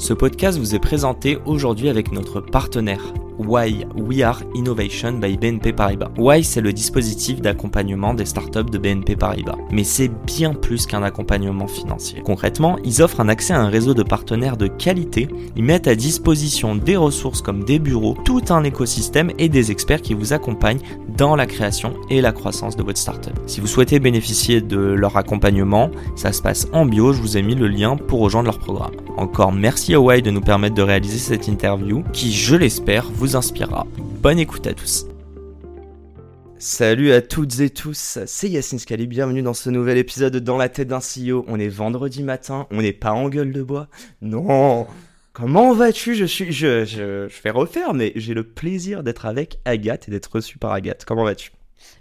Ce podcast vous est présenté aujourd'hui avec notre partenaire Why We Are Innovation by BNP Paribas. Why c'est le dispositif d'accompagnement des startups de BNP Paribas, mais c'est bien plus qu'un accompagnement financier. Concrètement, ils offrent un accès à un réseau de partenaires de qualité, ils mettent à disposition des ressources comme des bureaux, tout un écosystème et des experts qui vous accompagnent dans la création et la croissance de votre startup. Si vous souhaitez bénéficier de leur accompagnement, ça se passe en bio, je vous ai mis le lien pour rejoindre leur programme. Encore merci à Why de nous permettre de réaliser cette interview qui, je l'espère, vous inspirera. Bonne écoute à tous. Salut à toutes et tous, c'est Yacine Scali, bienvenue dans ce nouvel épisode Dans la tête d'un CEO. On est vendredi matin, on n'est pas en gueule de bois. Non Comment vas-tu? Je, suis, je, je, je fais refaire, mais j'ai le plaisir d'être avec Agathe et d'être reçu par Agathe. Comment vas-tu?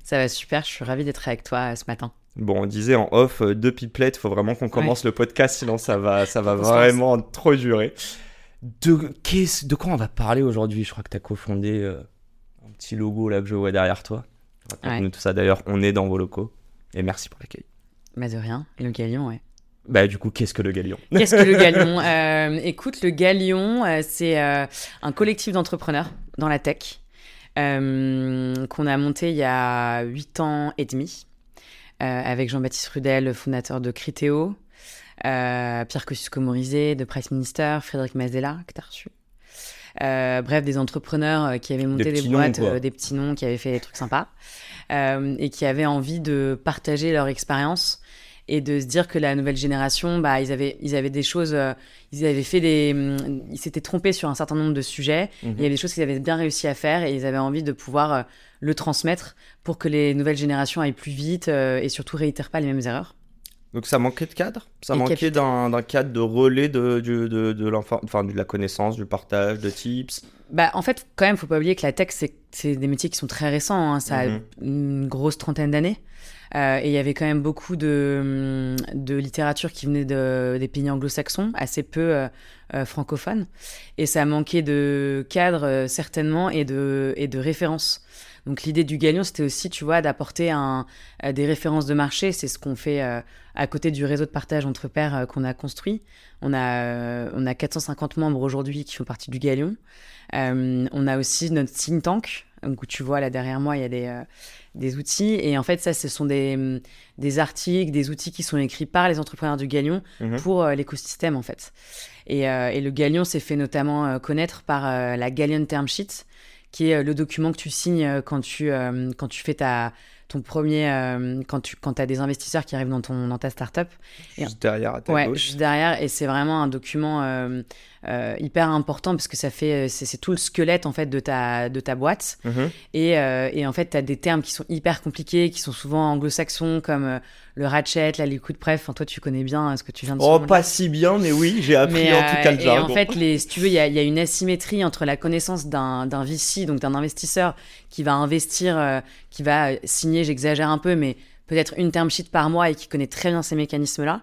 Ça va super, je suis ravi d'être avec toi euh, ce matin. Bon, on disait en off, euh, deux pipelettes, faut vraiment qu'on commence le podcast, sinon ça va, ça va vraiment trop durer. De, de quoi on va parler aujourd'hui? Je crois que tu as cofondé euh, un petit logo là que je vois derrière toi. Nous tout ça d'ailleurs, on est dans vos locaux. Et merci pour l'accueil. Bah de rien. Et le galion, ouais. Bah du coup, qu'est-ce que le Galion? Qu'est-ce que le Galion? Euh, Écoute, le Galion, euh, c'est euh, un collectif d'entrepreneurs dans la tech qu'on a monté il y a 8 ans et demi avec Jean-Baptiste Rudel, fondateur de Criteo, Pierre Kosciusko-Morizet de Price Minister, Frédéric Mazella, que tu as reçu. bref, des entrepreneurs qui avaient monté des, boîtes, des petits noms, qui avaient fait des trucs sympas et qui avaient envie de partager leur expérience et de se dire que la nouvelle génération, bah, ils avaient, ils avaient des choses, euh, ils avaient fait des, mm, ils s'étaient trompés sur un certain nombre de sujets. Il y avait des choses qu'ils avaient bien réussi à faire et ils avaient envie de pouvoir euh, le transmettre pour que les nouvelles générations aillent plus vite euh, et surtout réitèrent pas les mêmes erreurs. Donc ça manquait de cadre Ça manquait d'un cadre de relais de, de, de, de, enfin, de la connaissance, du partage, de tips bah, En fait, quand même, faut pas oublier que la tech, c'est des métiers qui sont très récents. Hein. Ça a mhm. une grosse trentaine d'années. Euh, et il y avait quand même beaucoup de, de littérature qui venait de, des pays anglo-saxons, assez peu euh, euh, francophones. Et ça manquait de cadre, certainement, et de, et de références. Donc l'idée du Galion, c'était aussi, tu vois, d'apporter un, des références de marché. C'est ce qu'on fait à côté du réseau de partage entre pairs qu'on a construit. On a, on a 450 membres aujourd'hui qui font partie du Galion. on a aussi notre think tank, où tu vois là derrière moi, il y a des, des outils. Et en fait, ça, ce sont des, mm, des articles, des outils qui sont écrits par les entrepreneurs du Galion mhm. pour euh, l'écosystème, en fait. Et, euh, et, le Galion s'est fait notamment euh, connaître par la Galion Term Sheet, qui est le document que tu signes quand tu, quand tu fais ta, ton premier quand tu quand as des investisseurs qui arrivent dans ton dans ta startup juste derrière à ta ouais, gauche. juste derrière et c'est vraiment un document euh, hyper important parce que ça fait euh, c'est tout le squelette en fait de ta de ta boîte. Mhm. et, euh, et, en fait tu as des termes qui sont hyper compliqués qui sont souvent anglo-saxons comme le ratchet la liquid pref. Enfin toi tu connais bien ce que tu viens de oh pas si bien mais oui j'ai appris en tout cas le jargon et en fait les, si tu veux il y a, y a, une asymétrie entre la connaissance d'un d'un VC donc d'un investisseur qui va investir qui va signer j'exagère un peu mais peut-être une term sheet par mois et qui connaît très bien ces mécanismes là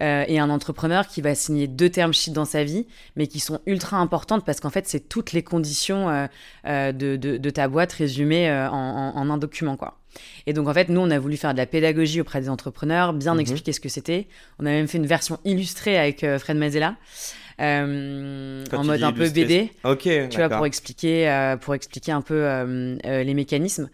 euh, et un entrepreneur qui va signer deux term sheets dans sa vie, mais qui sont ultra importantes parce qu'en fait, c'est toutes les conditions euh, euh, de, de, de, ta boîte résumées en, en, un document, quoi. Et donc, en fait, nous, on a voulu faire de la pédagogie auprès des entrepreneurs, bien mhm. expliquer ce que c'était. On a même fait une version illustrée avec Fred Mazella. Euh, en mode un peu BD. Ok. Tu vois, pour expliquer, euh, pour expliquer un peu euh, les mécanismes.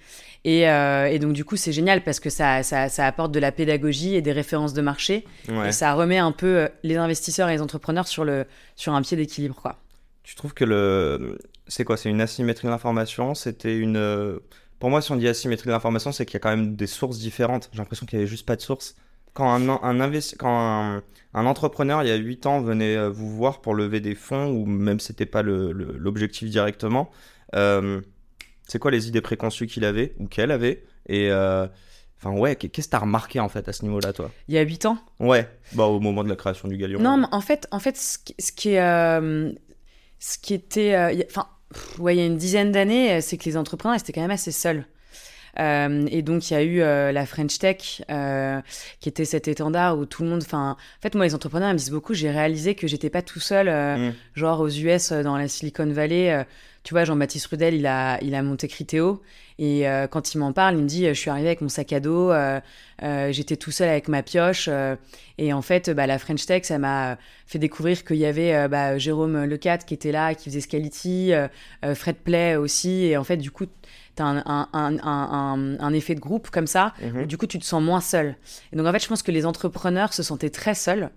Et, et, donc, du coup, c'est génial parce que ça, ça, ça, apporte de la pédagogie et des références de marché. Et ça remet un peu les investisseurs et les entrepreneurs sur, le, sur un pied d'équilibre, quoi. Tu trouves que le. C'est quoi? C'est une asymétrie de l'information? C'était une. Pour moi, si on dit asymétrie de l'information, c'est qu'il y a quand même des sources différentes. J'ai l'impression qu'il n'y avait juste pas de source quand un, un, quand un, entrepreneur il y a 8 ans venait euh, vous voir pour lever des fonds, ou même c'était pas l'objectif directement, euh, c'est quoi les idées préconçues qu'il avait ou qu'elle avait Et euh, enfin ouais, qu'est-ce que t'as remarqué en fait à ce niveau-là, toi? Il y a 8 ans? Ouais, bah au moment de la création du Galion. Non, mais en fait, en fait, ce qui, est ce qui était. Enfin, ouais, il y a une dizaine d'années, c'est que les entrepreneurs, étaient quand même assez seuls. Euh, et donc, il y a eu euh, la French Tech, euh, qui était cet étendard où tout le monde. Enfin, en fait, moi, les entrepreneurs ils me disent beaucoup. J'ai réalisé que j'étais pas tout seul, mm. genre aux US, dans la Silicon Valley. tu vois, Jean-Baptiste Rudel, il a, il a monté Criteo. Et quand il m'en parle, il me dit Je suis arrivé avec mon sac à dos, j'étais tout seul avec ma pioche. et en fait, bah, la French Tech, ça m'a fait découvrir qu'il y avait bah, Jérôme Lecat qui était là, qui faisait Scality, Fred Play aussi. Et en fait, du coup, tu as un, un, un, effet de groupe comme ça, mhm. du coup, tu te sens moins seul. Et donc, en fait, je pense que les entrepreneurs se sentaient très seuls.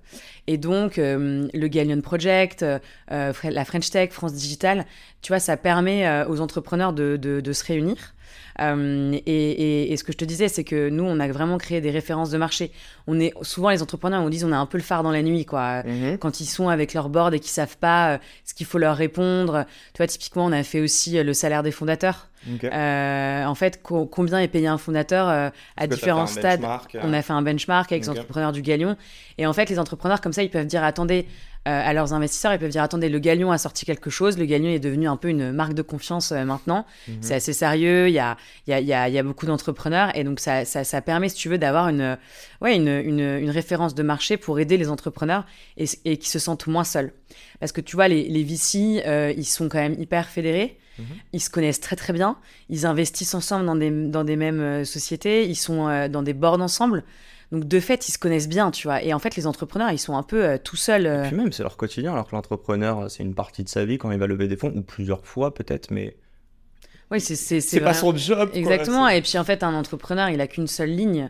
Et donc, euh, le Gallion Project, euh, la French Tech, France Digital, tu vois, ça permet euh, aux entrepreneurs de, de, de se réunir. Euh, et, et, ce que je te disais, c'est que nous, on a vraiment créé des références de marché. On est souvent les entrepreneurs, on dit, on a un peu le phare dans la nuit, quoi. Mhm. Quand ils sont avec leur board et qu'ils savent pas ce qu'il faut leur répondre. Tu vois, typiquement, on a fait aussi le salaire des fondateurs. Euh, en fait, combien est payé un fondateur euh, à différents stades? euh. On a fait un benchmark avec les entrepreneurs du Galion. Et en fait, les entrepreneurs, comme ça, ils peuvent dire attendez, à leurs investisseurs, ils peuvent dire attendez, le Galion a sorti quelque chose, le Galion est devenu un peu une marque de confiance maintenant. Mhm. C'est assez sérieux, il y a, y, a, y, a, y a, beaucoup d'entrepreneurs et donc ça, ça, ça, permet, si tu veux, d'avoir une, ouais, une, une, une, référence de marché pour aider les entrepreneurs et, et qui se sentent moins seuls. Parce que tu vois, les, les VC, ils sont quand même hyper fédérés. Mhm. Ils se connaissent très très bien. Ils investissent ensemble dans des, dans des mêmes euh, sociétés. Ils sont euh, dans des boards ensemble. Donc de fait, ils se connaissent bien, tu vois. Et en fait, les entrepreneurs, ils sont un peu euh, tout seuls. Et puis même, c'est leur quotidien. Alors que l'entrepreneur, c'est une partie de sa vie quand il va lever des fonds, ou plusieurs fois peut-être, mais. Oui, c'est c'est pas son job. Exactement. et puis en fait, un entrepreneur, il a qu'une seule ligne.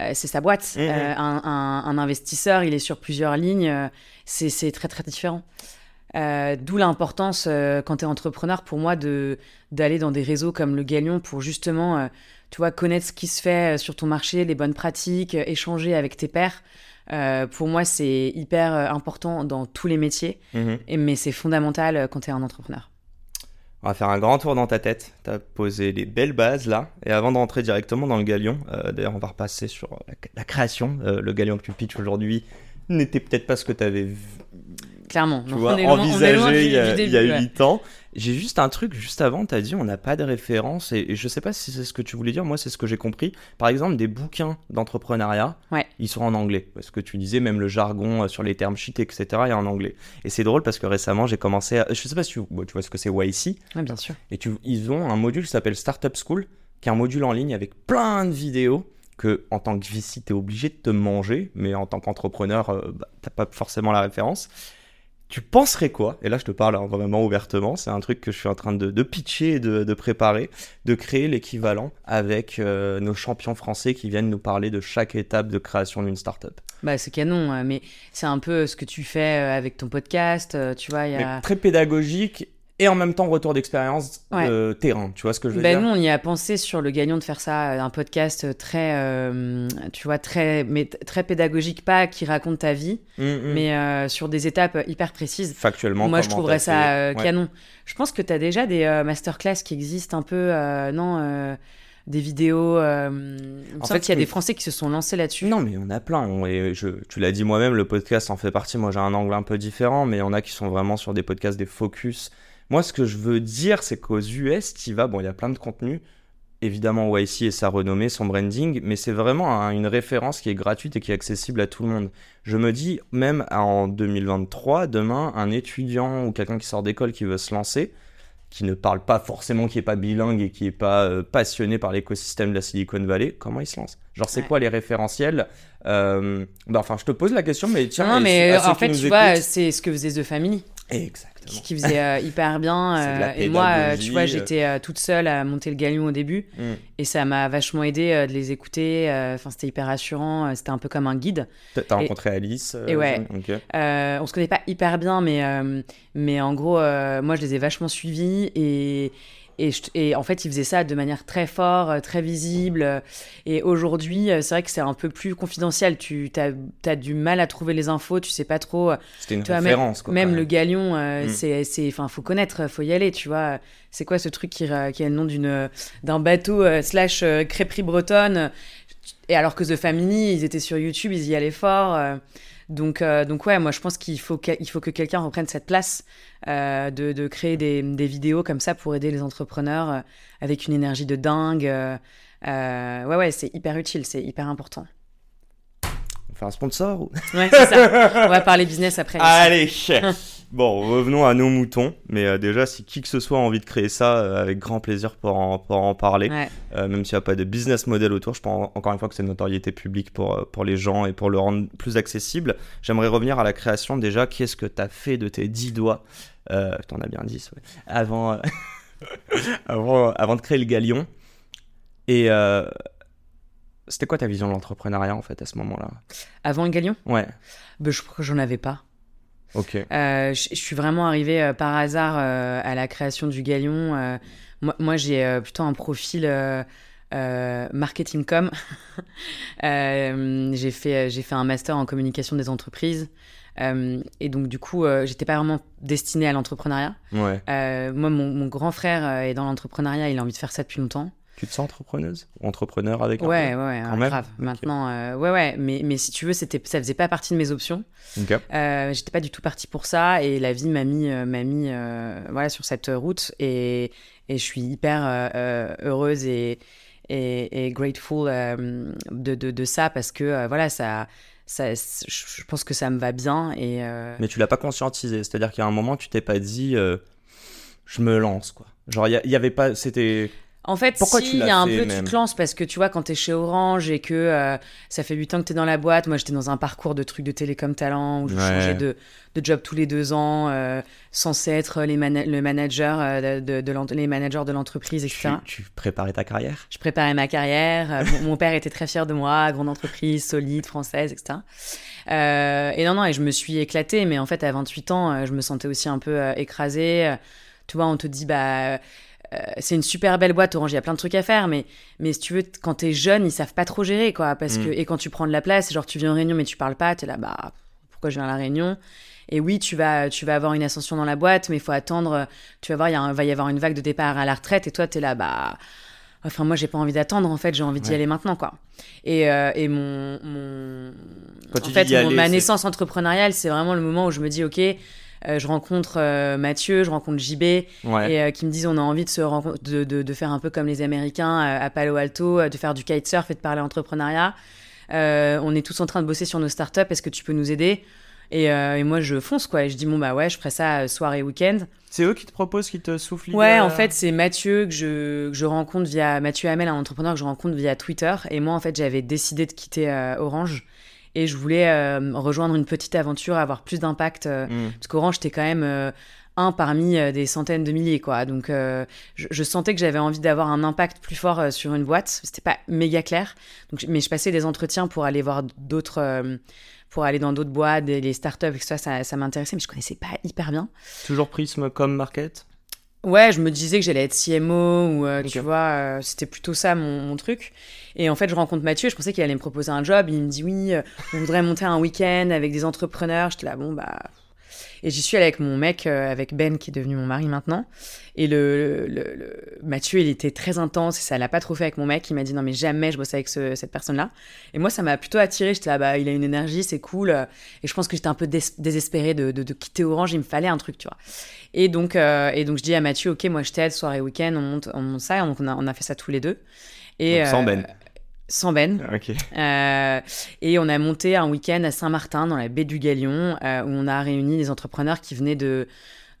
c'est sa boîte. Mhm. un, un, un, investisseur, il est sur plusieurs lignes. c'est très très différent. Euh, d'où l'importance, euh, quand tu es entrepreneur, pour moi, de d'aller dans des réseaux comme le Galion pour justement, euh, tu vois, connaître ce qui se fait sur ton marché, les bonnes pratiques, échanger avec tes pairs. pour moi, c'est hyper important dans tous les métiers, mhm. et, mais c'est fondamental quand tu es un entrepreneur. On va faire un grand tour dans ta tête. Tu as posé les belles bases là. Et avant de rentrer directement dans le Galion, d'ailleurs, on va repasser sur la, création. le Galion que tu pitches aujourd'hui n'était peut-être pas ce que tu avais Clairement. Tu vois, envisagé il y a, il y a 8 ans. J'ai juste un truc juste avant, tu as dit on n'a pas de référence et, je sais pas si c'est ce que tu voulais dire, moi c'est ce que j'ai compris. Par exemple, des bouquins d'entrepreneuriat, ouais. ils sont en anglais. Parce que tu disais même le jargon euh, sur les termes shit, etc. est en anglais. Et c'est drôle parce que récemment j'ai commencé à... Je sais pas si tu, tu vois ce que c'est YC. Ouais, bien sûr. Et tu, ils ont un module qui s'appelle Startup School, qui est un module en ligne avec plein de vidéos que en tant que VC, tu es obligé de te manger, mais en tant qu'entrepreneur, euh, bah, t'as pas forcément la référence tu penserais quoi? Et là, je te parle vraiment ouvertement. C'est un truc que je suis en train de, pitcher et de, préparer, de créer l'équivalent avec euh, nos champions français qui viennent nous parler de chaque étape de création d'une startup. Bah, c'est canon, hein, mais c'est un peu ce que tu fais euh, avec ton podcast. Tu vois, il y a... très pédagogique et en même temps retour d'expérience de terrain. Tu vois ce que je veux ben dire Nous, on y a pensé sur le gagnant de faire ça, euh, un podcast très, euh, tu vois, très, mais très pédagogique, pas qui raconte ta vie, mm, mm. mais euh, sur des étapes hyper précises. Factuellement. Moi, je trouverais ça canon. Je pense que tu as déjà des masterclass qui existent un peu, non des vidéos. en fait, il y a des Français qui se sont lancés là-dessus. Non, mais on a plein. Je, tu l'as dit moi-même, le podcast en fait partie. Moi, j'ai un angle un peu différent, mais il y en a qui sont vraiment sur des podcasts, des focus moi, ce que je veux dire, c'est qu'aux US, tu vas, bon, il y a plein de contenus. Évidemment, YC et sa renommée, son branding, mais c'est vraiment une référence qui est gratuite et qui est accessible à tout le monde. Je me dis, même en 2023, demain, un étudiant ou quelqu'un qui sort d'école qui veut se lancer, qui ne parle pas forcément, qui est pas bilingue et qui est pas euh, passionné par l'écosystème de la Silicon Valley, comment il se lance? Genre, c'est quoi les référentiels? Euh, bah, Enfin, je te pose la question, mais tiens. Non, mais en fait, tu vois, c'est ce que faisait The Family. Exactement. Qui, faisait euh, hyper bien. Euh, et moi, euh, tu vois, j'étais toute seule à monter le galion au début. Mm. Et ça m'a vachement aidé de les écouter. Enfin, c'était hyper rassurant. C'était un peu comme un guide. T'as rencontré Alice Et ouais. on se connaît pas hyper bien, mais, mais en gros, moi, je les ai vachement suivis. Et. Et, en fait, il faisait ça de manière très forte, euh, très visible. Et aujourd'hui, euh, c'est vrai que c'est un peu plus confidentiel. Tu as, du mal à trouver les infos, tu sais pas trop. Euh, C'était une référence. Même, même le galion, mm. c'est, enfin, faut connaître, faut y aller, tu vois. C'est quoi ce truc qui, qui a le nom d'une, d'un bateau slash crêperie bretonne? Et alors que The Family, ils étaient sur YouTube, ils y allaient fort. Donc, donc ouais, moi je pense qu'il faut, que quelqu'un reprenne cette place de, de, créer des, des, vidéos comme ça pour aider les entrepreneurs avec une énergie de dingue. ouais, ouais, c'est hyper utile, c'est hyper important. Un sponsor ou... Ouais, c'est ça. On va parler business après. Allez Bon, revenons à nos moutons. Mais euh, déjà, si qui que ce soit a envie de créer ça, euh, avec grand plaisir pour en, pour en parler. Euh, même s'il n'y a pas de business model autour, je pense encore une fois que c'est une notoriété publique pour, pour les gens et pour le rendre plus accessible. J'aimerais revenir à la création déjà. Qu'est-ce que tu as fait de tes 10 doigts? T'en as bien 10, ouais. Avant, avant, avant de créer le galion. Et c'était quoi ta vision de l'entrepreneuriat en fait à ce moment-là? Avant le galion? Ouais. Ben, je crois que j'en avais pas. Ok. Euh, je, suis vraiment arrivée euh, par hasard euh, à la création du Galion. moi, moi j'ai plutôt un profil marketing com. j'ai fait j'ai fait un master en communication des entreprises. et donc du coup, j'étais pas vraiment destinée à l'entrepreneuriat. Ouais. moi, mon, mon, grand frère est dans l'entrepreneuriat. Il a envie de faire ça depuis longtemps. Tu te sens entrepreneuse Entrepreneur avec un Ouais, ouais, ouais grave. Maintenant, euh, ouais, ouais. Mais, mais si tu veux, c'était, ça faisait pas partie de mes options. Okay. Euh, j'étais pas du tout partie pour ça. Et la vie m'a mis, euh, m'a mis voilà, sur cette route. Et, et je suis hyper heureuse et, et, et grateful de, de, de, ça parce que, voilà, ça. Ça, je pense que ça me va bien et mais tu l'as pas conscientisé c'est à dire y a un moment tu t'es pas dit je me lance quoi genre il y, avait pas c'était en fait, Pourquoi si, il y a un peu, tu te lances parce que tu vois, quand tu es chez Orange et que euh, ça fait 8 ans que tu es dans la boîte, moi j'étais dans un parcours de trucs de télécom talent où je changeais de, de, job tous les deux ans, euh, censé être les le manager euh, de, de, les managers de l'entreprise, etc. Tu, préparais ta carrière? Je préparais ma carrière. mon, père était très fier de moi, grande entreprise, solide, française, etc. et non, non, et je me suis éclatée, mais en fait, à 28 ans, je me sentais aussi un peu écrasée. Tu vois, on te dit, bah euh, c'est une super belle boîte Orange, il y a plein de trucs à faire, mais, mais si tu veux, quand t'es jeune, ils savent pas trop gérer, quoi. Parce que, mm. et quand tu prends de la place, genre tu viens en réunion mais tu parles pas, t'es là, bah, pourquoi je viens à la réunion? Et oui, tu vas, tu vas avoir une ascension dans la boîte, mais il faut attendre. Tu vas voir, il va y avoir une vague de départ à la retraite, et toi, tu es là, bah. Enfin, moi, j'ai pas envie d'attendre, en fait, j'ai envie d'y aller maintenant, quoi. Et, euh, et mon. mon... en fait, ma naissance entrepreneuriale, c'est vraiment le moment où je me dis, OK, euh, je rencontre euh, Mathieu, je rencontre JB, et euh, qui me disent on a envie de, se de, de, de, faire un peu comme les Américains à Palo Alto, de faire du kitesurf et de parler entrepreneuriat. on est tous en train de bosser sur nos startups, est-ce que tu peux nous aider? Et, et, moi, je fonce, quoi. Et je dis, bon, bah ouais, je ferai ça soir et week-end. C'est eux qui te proposent, qui te soufflent Ouais, en fait, c'est Mathieu que je, que je rencontre via. Mathieu Hamel, un entrepreneur que je rencontre via Twitter. Et moi, en fait, j'avais décidé de quitter Orange et je voulais euh, rejoindre une petite aventure, avoir plus d'impact, euh, mm. parce qu'Orange, j'étais quand même euh, un parmi des centaines de milliers, quoi. Donc, je, sentais que j'avais envie d'avoir un impact plus fort sur une boîte. C'était pas méga clair. Donc, mais je passais des entretiens pour aller voir d'autres, pour aller dans d'autres boîtes, les startups, etc. Ça, ça m'intéressait, mais je connaissais pas hyper bien. Toujours Prism comme market? Ouais, je me disais que j'allais être CMO ou euh, tu vois, euh, c'était plutôt ça mon, truc. Et en fait, je rencontre Mathieu, je pensais qu'il allait me proposer un job. Il me dit oui, euh, on voudrait monter un week-end avec des entrepreneurs. J'étais là, bon, bah et j'y suis allée avec mon mec, euh, avec Ben, qui est devenu mon mari maintenant. Et le, le, Mathieu, il était très intense et ça l'a pas trop fait avec mon mec. Il m'a dit non, mais jamais je bosse avec cette personne-là. Et moi, ça m'a plutôt attiré. J'étais là, bah, il a une énergie, c'est cool. Et je pense que j'étais un peu désespérée de, de, quitter Orange. Il me fallait un truc, tu vois. Et donc, euh, et donc je dis à Mathieu, ok, moi je t'aide, soirée, week-end, on monte, on monte ça. donc on a, on a fait ça tous les deux. Et, sans Ben. Euh, sans Ben. Euh, et on a monté un week-end à Saint-Martin, dans la baie du Galion, euh, où on a réuni des entrepreneurs qui venaient de,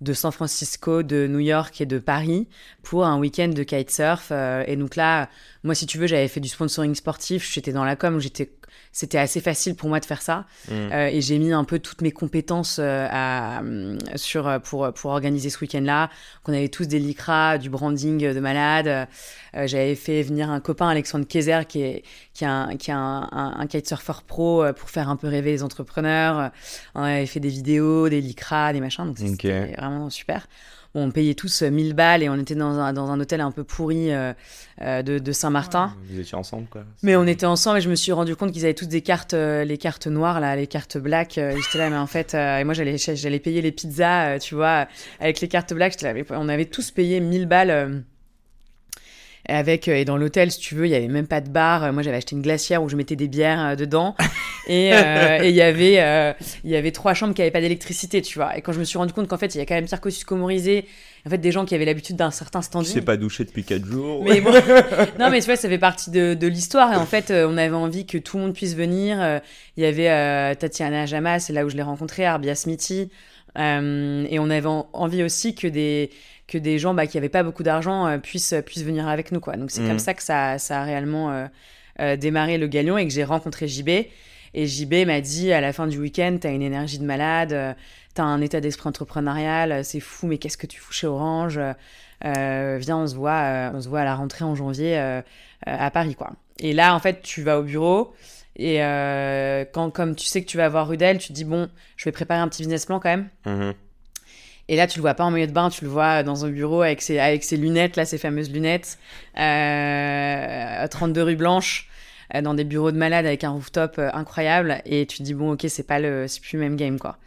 de San Francisco, de New York et de Paris pour un week-end de kitesurf. Euh, et donc là, moi, si tu veux, j'avais fait du sponsoring sportif, j'étais dans la com, j'étais c'était assez facile pour moi de faire ça. Mm. Euh, et j'ai mis un peu toutes mes compétences euh, à, euh, sur, pour, pour organiser ce week-end-là. Qu'on avait tous des licras, du branding de malade. J'avais fait venir un copain, Alexandre Kaiser, qui est, qui a, qui un, un, kitesurfer pro pour faire un peu rêver les entrepreneurs. On avait fait des vidéos, des licras, des machins. Donc c'était vraiment super on payait tous 1000 euh, balles et on était dans un, dans un hôtel un peu pourri euh, euh, de, de Saint-Martin. vous étiez ensemble, quoi. Mais on était ensemble et je me suis rendu compte qu'ils avaient tous des cartes, les cartes noires, là, les cartes black. j'étais là, mais en fait, et moi, j'allais, j'allais payer les pizzas, tu vois, avec les cartes black. Là, on avait tous payé 1000 balles. Avec et dans l'hôtel si tu veux il y avait même pas de bar moi j'avais acheté une glacière où je mettais des bières dedans et il y avait il y avait trois chambres qui avaient pas d'électricité tu vois et quand je me suis rendu compte qu'en fait il y a quand même Kosciusko Morizet en fait des gens qui avaient l'habitude d'un certain standing. Tu sais pas douché depuis 4 jours. Mais non, mais tu vois, ça fait partie de, de l'histoire. Et en fait, euh, on avait envie que tout le monde puisse venir. Euh, il y avait euh, Tatiana Jamas, c'est là où je l'ai rencontrée, Arbia Smithy. Et on avait envie aussi que des, que des gens bah, qui n'avaient pas beaucoup d'argent puissent, puissent venir avec nous. Quoi. Donc c'est comme mhm. ça que ça, ça a réellement démarré le Galion et que j'ai rencontré JB. Et JB m'a dit à la fin du week-end, t'as une énergie de malade, t'as un état d'esprit entrepreneurial, euh, c'est fou, mais qu'est-ce que tu fous chez Orange euh, Viens, on se voit, euh, on se voit à la rentrée en janvier à Paris, quoi. Et là, en fait, tu vas au bureau. Et quand, comme tu sais que tu vas voir Rudel, tu te dis, bon, je vais préparer un petit business plan quand même. Mm-hmm. Et là, tu le vois pas en maillot de bain, tu le vois dans un bureau avec ses, avec ses lunettes, là, ses fameuses lunettes, euh, 32 rues blanches, dans des bureaux de malades avec un rooftop incroyable. Et tu te dis, bon, ok, c'est pas le, c'est plus le même game, quoi.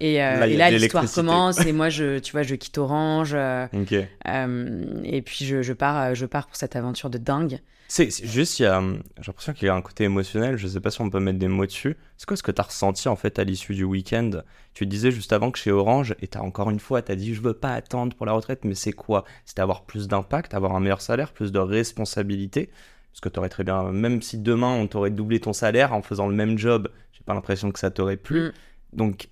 Et, euh, là, l'histoire commence et moi, je, tu vois, je quitte Orange. Euh, euh, et puis, je, je, pars, je pars pour cette aventure de dingue. C'est juste, il y a, j'ai l'impression qu'il y a un côté émotionnel. Je sais pas si on peut mettre des mots dessus. C'est quoi ce que tu as ressenti en fait à l'issue du week-end? Tu disais juste avant que chez Orange, et as encore une fois, tu as dit je veux pas attendre pour la retraite, mais c'est quoi? C'était avoir plus d'impact, avoir un meilleur salaire, plus de responsabilité? Parce que tu aurais très bien, même si demain on t'aurait doublé ton salaire en faisant le même job, j'ai pas l'impression que ça t'aurait plu. Mm. Donc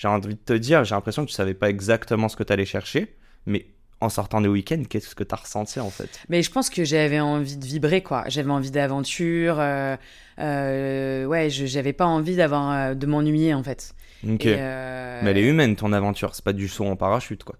j'ai envie de te dire, j'ai l'impression que tu savais pas exactement ce que tu allais chercher, mais en sortant des week-ends, qu'est-ce que tu as ressenti en fait? Mais je pense que j'avais envie de vibrer, quoi. J'avais envie d'aventure. Euh, euh, ouais, j'avais pas envie d'avoir euh, de m'ennuyer en fait. Ok. Mais elle est humaine ton aventure, c'est pas du saut en parachute, quoi.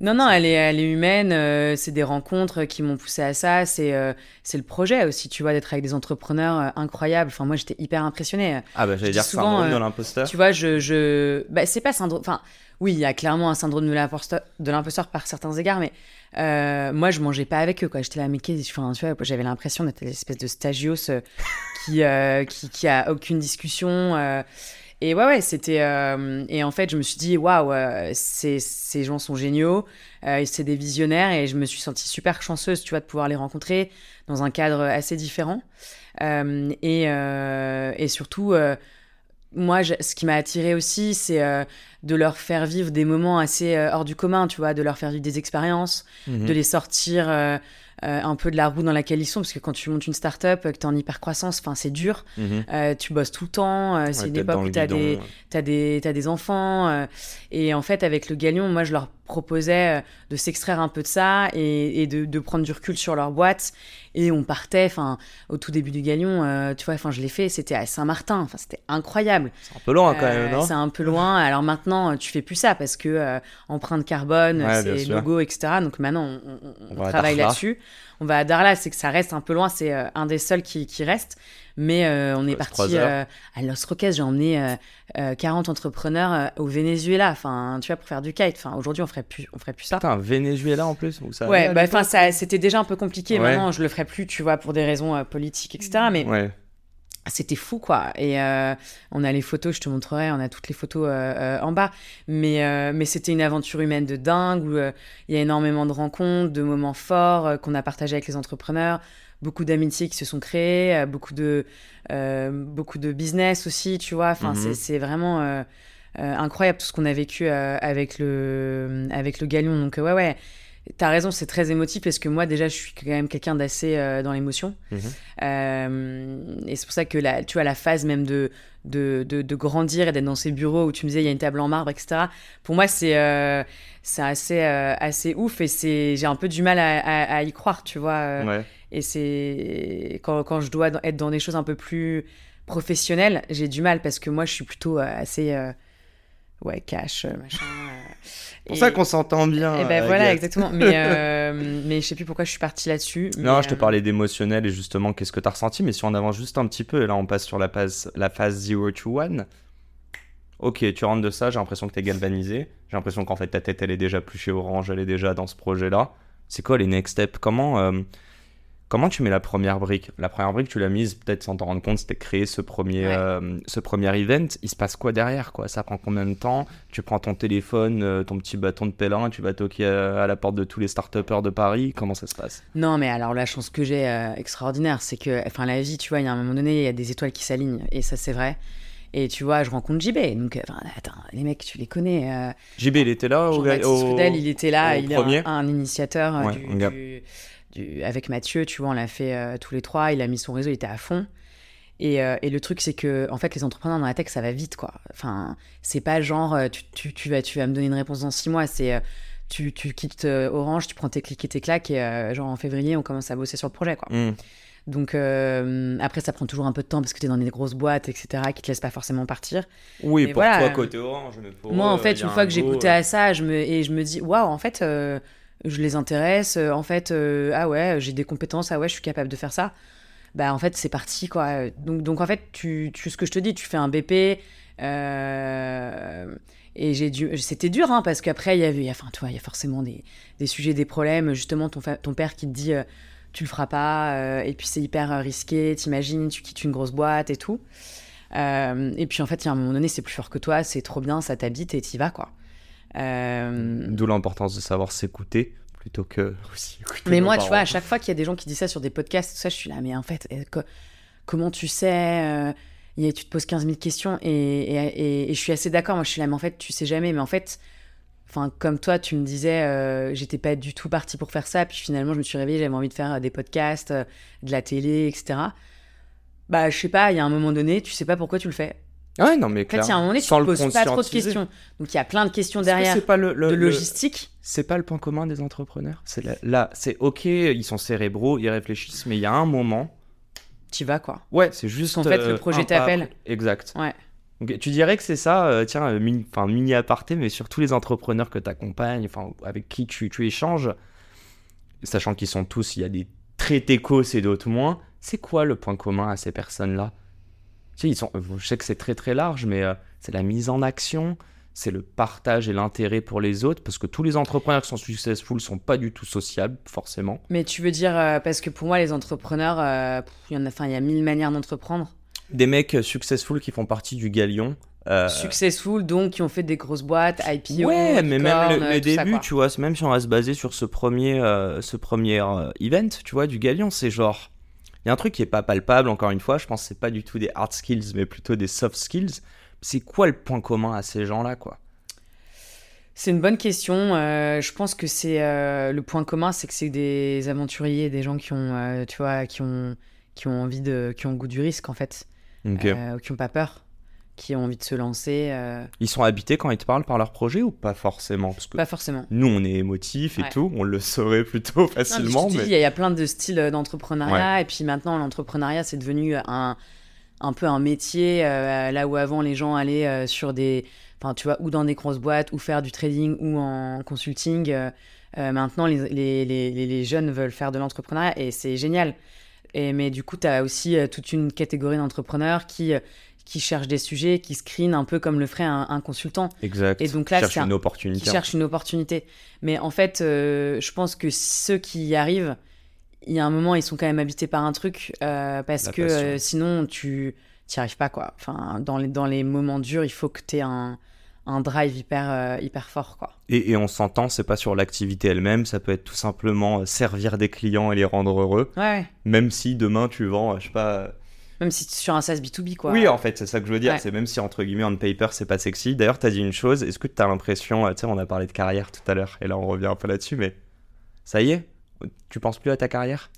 Non, non, elle est, elle est humaine. Euh, c'est des rencontres qui m'ont poussé à ça. C'est euh, c'est le projet aussi, tu vois, d'être avec des entrepreneurs euh, incroyables. Enfin, moi, j'étais hyper impressionnée. Ah, bah, j'allais dire syndrome de l'imposteur. Tu vois, je. je... Bah, c'est pas syndrome. Enfin, oui, il y a clairement un syndrome de l'imposteur par certains égards, mais moi, je mangeais pas avec eux, quoi. J'étais là, mais enfin, tu vois, j'avais l'impression d'être l'espèce de stagios qui, qui, qui, a aucune discussion. Et ouais, ouais, c'était. Euh, et en fait, je me suis dit, waouh, euh, ces, ces gens sont géniaux, euh, c'est des visionnaires, et je me suis sentie super chanceuse, tu vois, de pouvoir les rencontrer dans un cadre assez différent. et, et surtout, moi, ce qui m'a attiré aussi, c'est de leur faire vivre des moments assez hors du commun, tu vois, de leur faire vivre des expériences, mmh de les sortir euh, un peu de la roue dans laquelle ils sont, parce que quand tu montes une start-up, que tu es en hyper croissance, c'est dur. Mhm. Euh, tu bosses tout le temps. Euh, c'est une époque où tu as, des, as, des, as des enfants. et en fait, avec le Galion, moi, je leur proposais de s'extraire un peu de ça et, de, de, prendre du recul sur leur boîte. Et on partait, enfin, au tout début du Galion, tu vois, enfin, je l'ai fait, c'était à Saint-Martin, enfin, c'était incroyable. C'est un peu loin quand même, non? C'est un peu loin. Alors maintenant, tu fais plus ça parce que empreinte carbone, c'est logo, etc. Donc maintenant, on, on travaille là-dessus on va à Darla, c'est que ça reste un peu loin, c'est euh, un des seuls qui, qui reste. Mais euh, on est parti euh, à Los Roques, j'ai emmené 40 entrepreneurs au Venezuela, enfin, tu vois, pour faire du kite. Enfin, aujourd'hui, on ferait plus, on ferait plus ça. Putain, Venezuela en plus, ça Ouais, bah, enfin, ça, c'était déjà un peu compliqué. Maintenant, je le ferais plus, tu vois, pour des raisons politiques, etc. Mais ouais c'était fou quoi et euh, on a les photos je te montrerai on a toutes les photos euh, euh, en bas mais mais c'était une aventure humaine de dingue où il y a énormément de rencontres de moments forts qu'on a partagés avec les entrepreneurs beaucoup d'amitiés qui se sont créées beaucoup de beaucoup de business aussi tu vois enfin mhm. c'est vraiment incroyable tout ce qu'on a vécu avec le avec le galion donc ouais ouais T'as raison, c'est très émotif parce que moi déjà je suis quand même quelqu'un d'assez euh, dans l'émotion. Mhm. Euh, et c'est pour ça que la, tu vois la phase même de, de, de, grandir et d'être dans ces bureaux où tu me disais il y a une table en marbre, etc. Pour moi c'est euh, c'est assez, assez ouf et c'est j'ai un peu du mal à, à, y croire, tu vois. Et c'est quand, quand je dois être dans des choses un peu plus professionnelles, j'ai du mal parce que moi je suis plutôt assez ouais cash machin. C'est pour ça qu'on s'entend bien. Et ben voilà, exactement. Mais, euh, mais je sais plus pourquoi je suis partie là-dessus. Non, je te euh, parlais d'émotionnel et justement, qu'est-ce que tu as ressenti? Mais si on avance juste un petit peu, et là, on passe sur la phase, la phase 0 to 1. Ok, tu rentres de ça, j'ai l'impression que tu es galvanisé. J'ai l'impression qu'en fait, ta tête, elle est déjà plus chez Orange, elle est déjà dans ce projet-là. C'est quoi les next steps? Comment. Comment tu mets la première brique? La première brique, tu l'as mise peut-être sans t'en rendre compte, c'était créer ce premier, Ouais. euh, ce premier event. Il se passe quoi derrière quoi? Ça prend combien de temps? Tu prends ton téléphone, euh, ton petit bâton de pèlerin, tu vas toquer à, à la porte de tous les start de Paris. Comment ça se passe? Non, mais alors la chance que j'ai euh, extraordinaire, c'est que, enfin, la vie, tu vois, il y a un moment donné, il y a des étoiles qui s'alignent, et ça, c'est vrai. Et tu vois, je rencontre JB, donc, enfin, attends, les mecs, tu les connais. euh, JB, il était là au, il était là, au il est premier? un, un initiateur Ouais, du, un gars. du- du- avec Mathieu, tu vois, on l'a fait euh, tous les trois, il a mis son réseau, il était à fond. Et, euh, et le truc, c'est que, en fait, les entrepreneurs dans la tech, ça va vite, quoi. Enfin, c'est pas genre, euh, tu, tu, tu vas, tu vas me donner une réponse dans six mois, c'est. tu, tu quittes Orange, tu prends tes clics et tes claques, et euh, genre en février, on commence à bosser sur le projet, quoi. Hmm. Donc euh, après, ça prend toujours un peu de temps parce que tu es dans des grosses boîtes, etc., qui te laissent pas forcément partir. Oui, Mais pour voilà. toi, côté Orange. mais pour Moi, en fait, une un fois que euh, à ça, je me, et je me dis, waouh, en fait, euh, je les intéresse. euh, En fait, euh, ah ouais, j'ai des compétences. Ah ouais, je suis capable de faire ça. Bah, en fait, c'est parti, quoi. Donc, donc en fait, tu, tu, ce que je te dis, tu fais un BP. euh, et j'ai dû, c'était dur, hein, parce qu'après, il y avait, enfin, il y a forcément des, des sujets, des problèmes. Justement, ton, ton père qui te dit, tu le feras pas, et puis c'est hyper risqué. T'imagines, tu quittes une grosse boîte et tout. Et puis en fait, il y a un moment donné, c'est plus fort que toi, c'est trop bien, ça t'habite et t'y vas, quoi. Euh, D'où l'importance de savoir s'écouter plutôt que aussi écouter mais moi, tu vois, à chaque fois qu'il y a des gens qui disent ça sur des podcasts, tout ça, je suis là, mais en fait, euh, co- comment tu sais euh, a- Tu te poses 15 000 questions et, et, et- et je suis assez d'accord. Moi, je suis là, mais en fait, tu sais jamais. Mais en fait, enfin, comme toi, tu me disais, euh, j'étais pas du tout partie pour faire ça. Puis finalement, je me suis réveillée, j'avais envie de faire des podcasts, de la télé, etc. Bah, je sais pas, il y a un moment donné, tu sais pas pourquoi tu le fais. Ouais, non, mais En fait, clair. il y a un moment donné, tu Sans te le poses pas trop de questions. Donc, il y a plein de questions que derrière c'est pas le, le- de le- logistique. C'est pas le point commun des entrepreneurs? C'est là, c'est ok, ils sont cérébraux, ils réfléchissent, mais il y a un moment. Tu vas, quoi. Ouais, c'est juste. En fait, le euh, projet un pas t'appelle. Exact. Ouais. Ok, tu dirais que c'est ça, euh, tiens, euh, mini, aparté, mais sur tous les entrepreneurs que tu accompagnes, enfin, avec qui tu, tu échanges, sachant qu'ils sont tous, il y a des très techos et d'autres moins, c'est quoi le point commun à ces personnes-là? Sais, ils sont, Je sais que c'est très très large, mais euh, c'est la mise en action, c'est le partage et l'intérêt pour les autres, parce que tous les entrepreneurs qui sont successful sont pas du tout sociables, forcément. Mais tu veux dire, euh, parce que pour moi, les entrepreneurs, euh, il y en a, enfin, il y a mille manières d'entreprendre. Des mecs euh, successful qui font partie du galion. euh, Successful, donc, qui ont fait des grosses boîtes, IPO, Ouais, mais même le, euh, ça, quoi. tu vois, même si on va se baser sur ce premier, euh, ce premier euh, event, tu vois, du Galion, c'est genre, il y a un truc qui est pas palpable, encore une fois, je pense que c'est pas du tout des hard skills, mais plutôt des soft skills. C'est quoi le point commun à ces gens-là, quoi? C'est une bonne question. euh, je pense que c'est euh, le point commun, c'est que c'est des aventuriers, des gens qui ont, euh, tu vois, qui ont, qui ont envie de, qui ont goût du risque en fait, Ok. euh, qui ont pas peur, qui ont envie de se lancer. euh, Ils sont habités quand ils te parlent par leur projet ou pas forcément? Parce que pas forcément. nous, on est émotifs et Ouais. tout, on le saurait plutôt Non, facilement, mais. il y, a- il y a plein de styles d'entrepreneuriat, et puis maintenant, l'entrepreneuriat, c'est devenu un, un peu un métier, euh, là où avant, les gens allaient euh, sur des. Enfin, tu vois, ou dans des grosses boîtes, ou faire du trading, ou en consulting. euh, euh, maintenant, les, les, les, les- jeunes veulent faire de l'entrepreneuriat, et c'est génial. Et, mais du coup, tu as aussi euh, toute une catégorie d'entrepreneurs qui, euh, qui cherchent des sujets, qui screenent un peu comme le ferait un, un consultant Exact. Et donc là, Cherche un- une opportunité. qui cherchent une opportunité. Mais en fait, euh, je pense que ceux qui y arrivent, il y a un moment, ils sont quand même habités par un truc, euh, parce La que euh, sinon, tu n'y arrives pas, quoi. Enfin, dans les, dans les moments durs, il faut que tu aies un, un drive hyper, euh, hyper fort, quoi. Et, et on s'entend, c'est pas sur l'activité elle-même, ça peut être tout simplement servir des clients et les rendre heureux. Ouais, Même si demain tu vends, je sais pas. Même si c'est sur un SaaS B2B, quoi. Oui, en fait, c'est ça que je veux dire. Ouais. C'est même si entre guillemets on paper c'est pas sexy. D'ailleurs, t'as dit une chose. Est-ce que t'as l'impression, euh, tu sais, on a parlé de carrière tout à l'heure, et là on revient un peu là-dessus, mais ça y est, tu penses plus à ta carrière?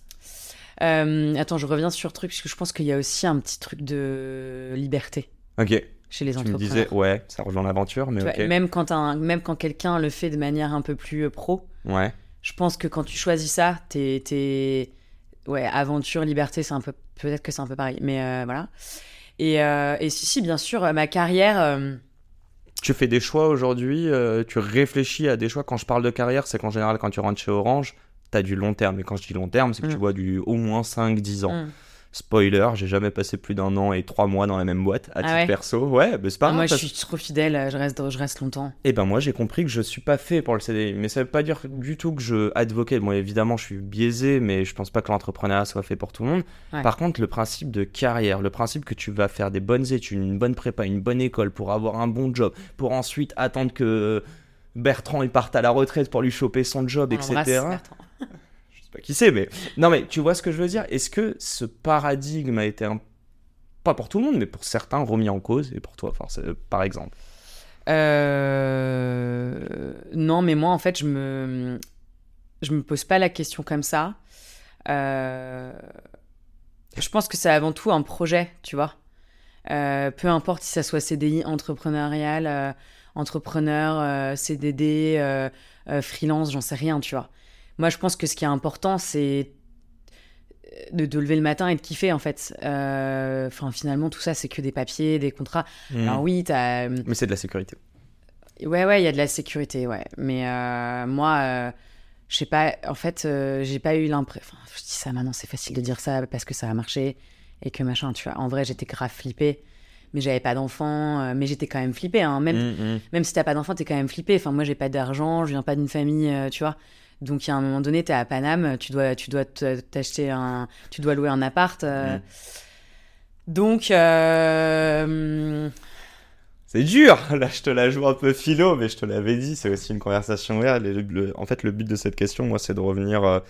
Euh, attends, je reviens sur truc, parce que je pense qu'il y a aussi un petit truc de liberté Ok. chez les Tu me entrepreneurs. disais, ouais, ça rejoint l'aventure, mais Tu vois, même quand, un, même quand quelqu'un le fait de manière un peu plus euh, pro, Ouais. je pense que quand tu choisis ça, t'es, t'es- ouais, aventure, liberté, c'est un peu, peut-être que c'est un peu pareil, mais euh, voilà. Et, euh, et si, si, bien sûr, euh, ma carrière, euh, Tu fais des choix aujourd'hui, tu réfléchis à des choix. Quand je parle de carrière, c'est qu'en général, quand tu rentres chez Orange, t'as du long terme. Et quand je dis long terme, c'est que tu Mm. vois du au moins 5-10 ans. hmm, Spoiler, j'ai jamais passé plus d'un an et trois mois dans la même boîte à Ah titre ouais perso. Ouais, mais c'est pas Ah, Moi, je suis trop fidèle, je reste, je reste longtemps. et ben moi j'ai compris que je suis pas fait pour le CDI, mais ça veut pas dire du tout que je advoquais. Bon évidemment je suis biaisé, mais je pense pas que l'entrepreneuriat soit fait pour tout le monde. Ouais. Par contre le principe de carrière, le principe que tu vas faire des bonnes études, une bonne prépa, une bonne école pour avoir un bon job, pour ensuite attendre que Bertrand il parte à la retraite pour lui choper son job, On etc. l'embrasse, Bertrand. Je sais pas qui c'est, mais non mais tu vois ce que je veux dire? Est-ce que ce paradigme a été un pas pour tout le monde, mais pour certains remis en cause et pour toi, forcément, par exemple? Euh, Non, mais moi, en fait, je me, je me pose pas la question comme ça. Euh, Je pense que c'est avant tout un projet, tu vois. Euh, peu importe si ça soit CDI, entrepreneurial, euh, entrepreneur, euh, CDD, euh, euh, freelance, j'en sais rien, tu vois. Moi, je pense que ce qui est important, c'est de, de lever le matin et de kiffer, en fait. Euh, Enfin, finalement, tout ça, c'est que des papiers, des contrats. Alors oui, t'as... Mais c'est de la sécurité. Ouais, ouais, il y a de la sécurité, ouais. Mais euh, moi, euh, je sais pas, en fait, euh, j'ai pas eu l'impression. Enfin, je dis ça maintenant, c'est facile de dire ça parce que ça a marché et que machin, tu vois. En vrai, j'étais grave flippée, mais j'avais pas d'enfant, euh, mais j'étais quand même flippée, hein. Même, Mm, mm. même si t'as pas d'enfant, t'es quand même flippée. Enfin, moi, j'ai pas d'argent, je viens pas d'une famille, euh, tu vois. Donc, il y a un moment donné, t'es à Paname, tu dois, tu dois te- t'acheter un. Tu dois louer un appart. euh. Mm. Donc, euh, C'est dur, là je te la joue un peu philo, mais je te l'avais dit, c'est aussi une conversation ouverte. Le- le- en fait, le but de cette question, moi, c'est de revenir, euh,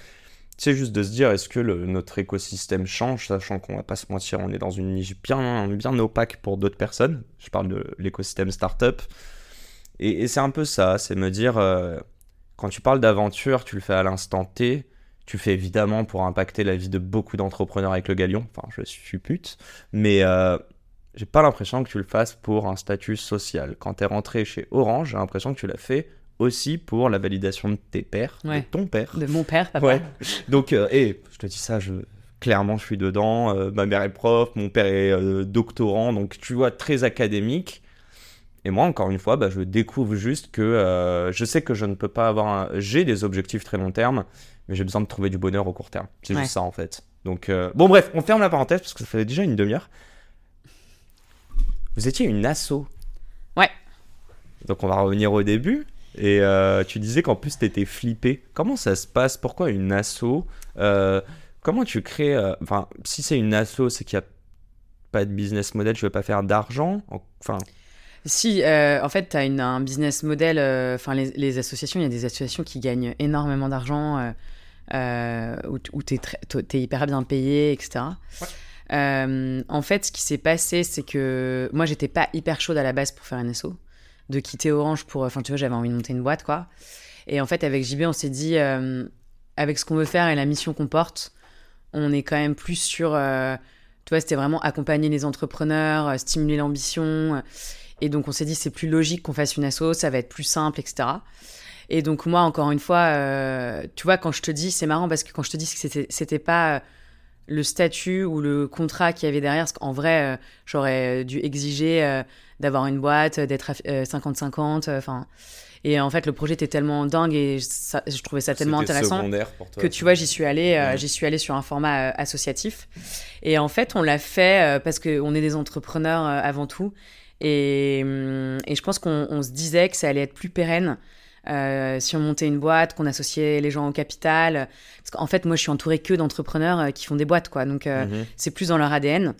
tu sais, juste de se dire, est-ce que le- notre écosystème change, sachant qu'on va pas se mentir, on est dans une niche bien, bien opaque pour d'autres personnes. Je parle de l'écosystème startup. Et, et c'est un peu ça, c'est me dire, euh, quand tu parles d'aventure, tu le fais à l'instant T, tu le fais évidemment pour impacter la vie de beaucoup d'entrepreneurs avec le galion. Enfin, je suis pute, mais euh, j'ai pas l'impression que tu le fasses pour un statut social. Quand tu es rentré chez Orange, j'ai l'impression que tu l'as fait aussi pour la validation de tes pères, Ouais. de ton père. de mon père, papa. Ouais. Donc, euh, et je te dis ça, je, clairement, je suis dedans. Euh, ma mère est prof, mon père est euh, doctorant, donc tu vois, très académique. Et moi, encore une fois, bah, je découvre juste que euh, je sais que je ne peux pas avoir. un- J'ai des objectifs très long terme, mais j'ai besoin de trouver du bonheur au court terme. C'est Ouais. juste ça, en fait. Donc, euh, bon, bref, on ferme la parenthèse parce que ça fait déjà une demi-heure. Vous étiez une asso. Ouais. Donc, on va revenir au début. Et euh, tu disais qu'en plus, tu étais flippé. Comment ça se passe? Pourquoi une asso? Comment tu crées. Enfin, si c'est une asso, c'est qu'il n'y a pas de business model, tu veux pas faire d'argent? Enfin, Si, euh, en fait, tu as un business model, euh, enfin, les, les associations, il y a des associations qui gagnent énormément d'argent, euh, où, où tu es, hyper bien payé, etc. En fait, ce qui s'est passé, c'est que moi, j'étais pas hyper chaude à la base pour faire un SO, de quitter Orange pour. Enfin, tu vois, j'avais envie de monter une boîte, quoi. Et en fait, avec JB, on s'est dit, avec ce qu'on veut faire et la mission qu'on porte, on est quand même plus sur. tu vois, c'était vraiment accompagner les entrepreneurs, stimuler l'ambition. Et donc, on s'est dit, c'est plus logique qu'on fasse une asso, ça va être plus simple, etc. Et donc, moi, encore une fois, euh, tu vois, quand je te dis, c'est marrant parce que quand je te dis que c'était, pas euh, le statut ou le contrat qu'il y avait derrière, parce qu'en vrai, euh, j'aurais dû exiger d'avoir une boîte, d'être à euh, 50-50, enfin. Et en fait, le projet était tellement dingue et ça- je trouvais ça tellement intéressant secondaire pour toi. que tu vois, j'y suis allée, euh, j'y suis allée sur un format euh, associatif. Et en fait, on l'a fait euh, parce qu'on est des entrepreneurs avant tout. Et, hum, et je pense qu'on on se disait que ça allait être plus pérenne euh, si on montait une boîte, qu'on associait les gens au capital. Parce qu'en fait, moi, je suis entourée que d'entrepreneurs euh, qui font des boîtes, quoi. Donc, euh, Mhm. c'est plus dans leur ADN.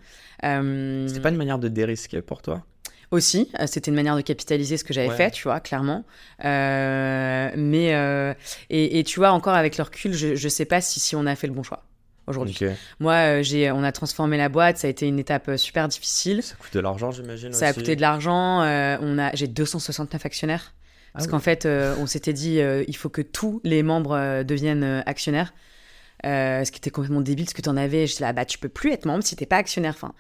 C'était pas une manière de dérisquer pour toi? Aussi, euh, c'était une manière de capitaliser ce que j'avais Ouais. fait, tu vois, clairement. Euh, mais euh, et, et tu vois, encore avec le recul, je, je sais pas si, si on a fait le bon choix aujourd'hui. Moi, euh, j'ai, on a transformé la boîte, ça a été une étape euh, super difficile. Ça coûte de l'argent, j'imagine. Ça a coûté de l'argent. euh, on a, j'ai 269 actionnaires. Parce Ah qu'en oui. fait, on s'était dit, il faut que tous les membres deviennent actionnaires. Ce qui était complètement débile, parce que tu en avais. J'étais là, bah, tu peux plus être membre si t'es pas actionnaire. Enfin,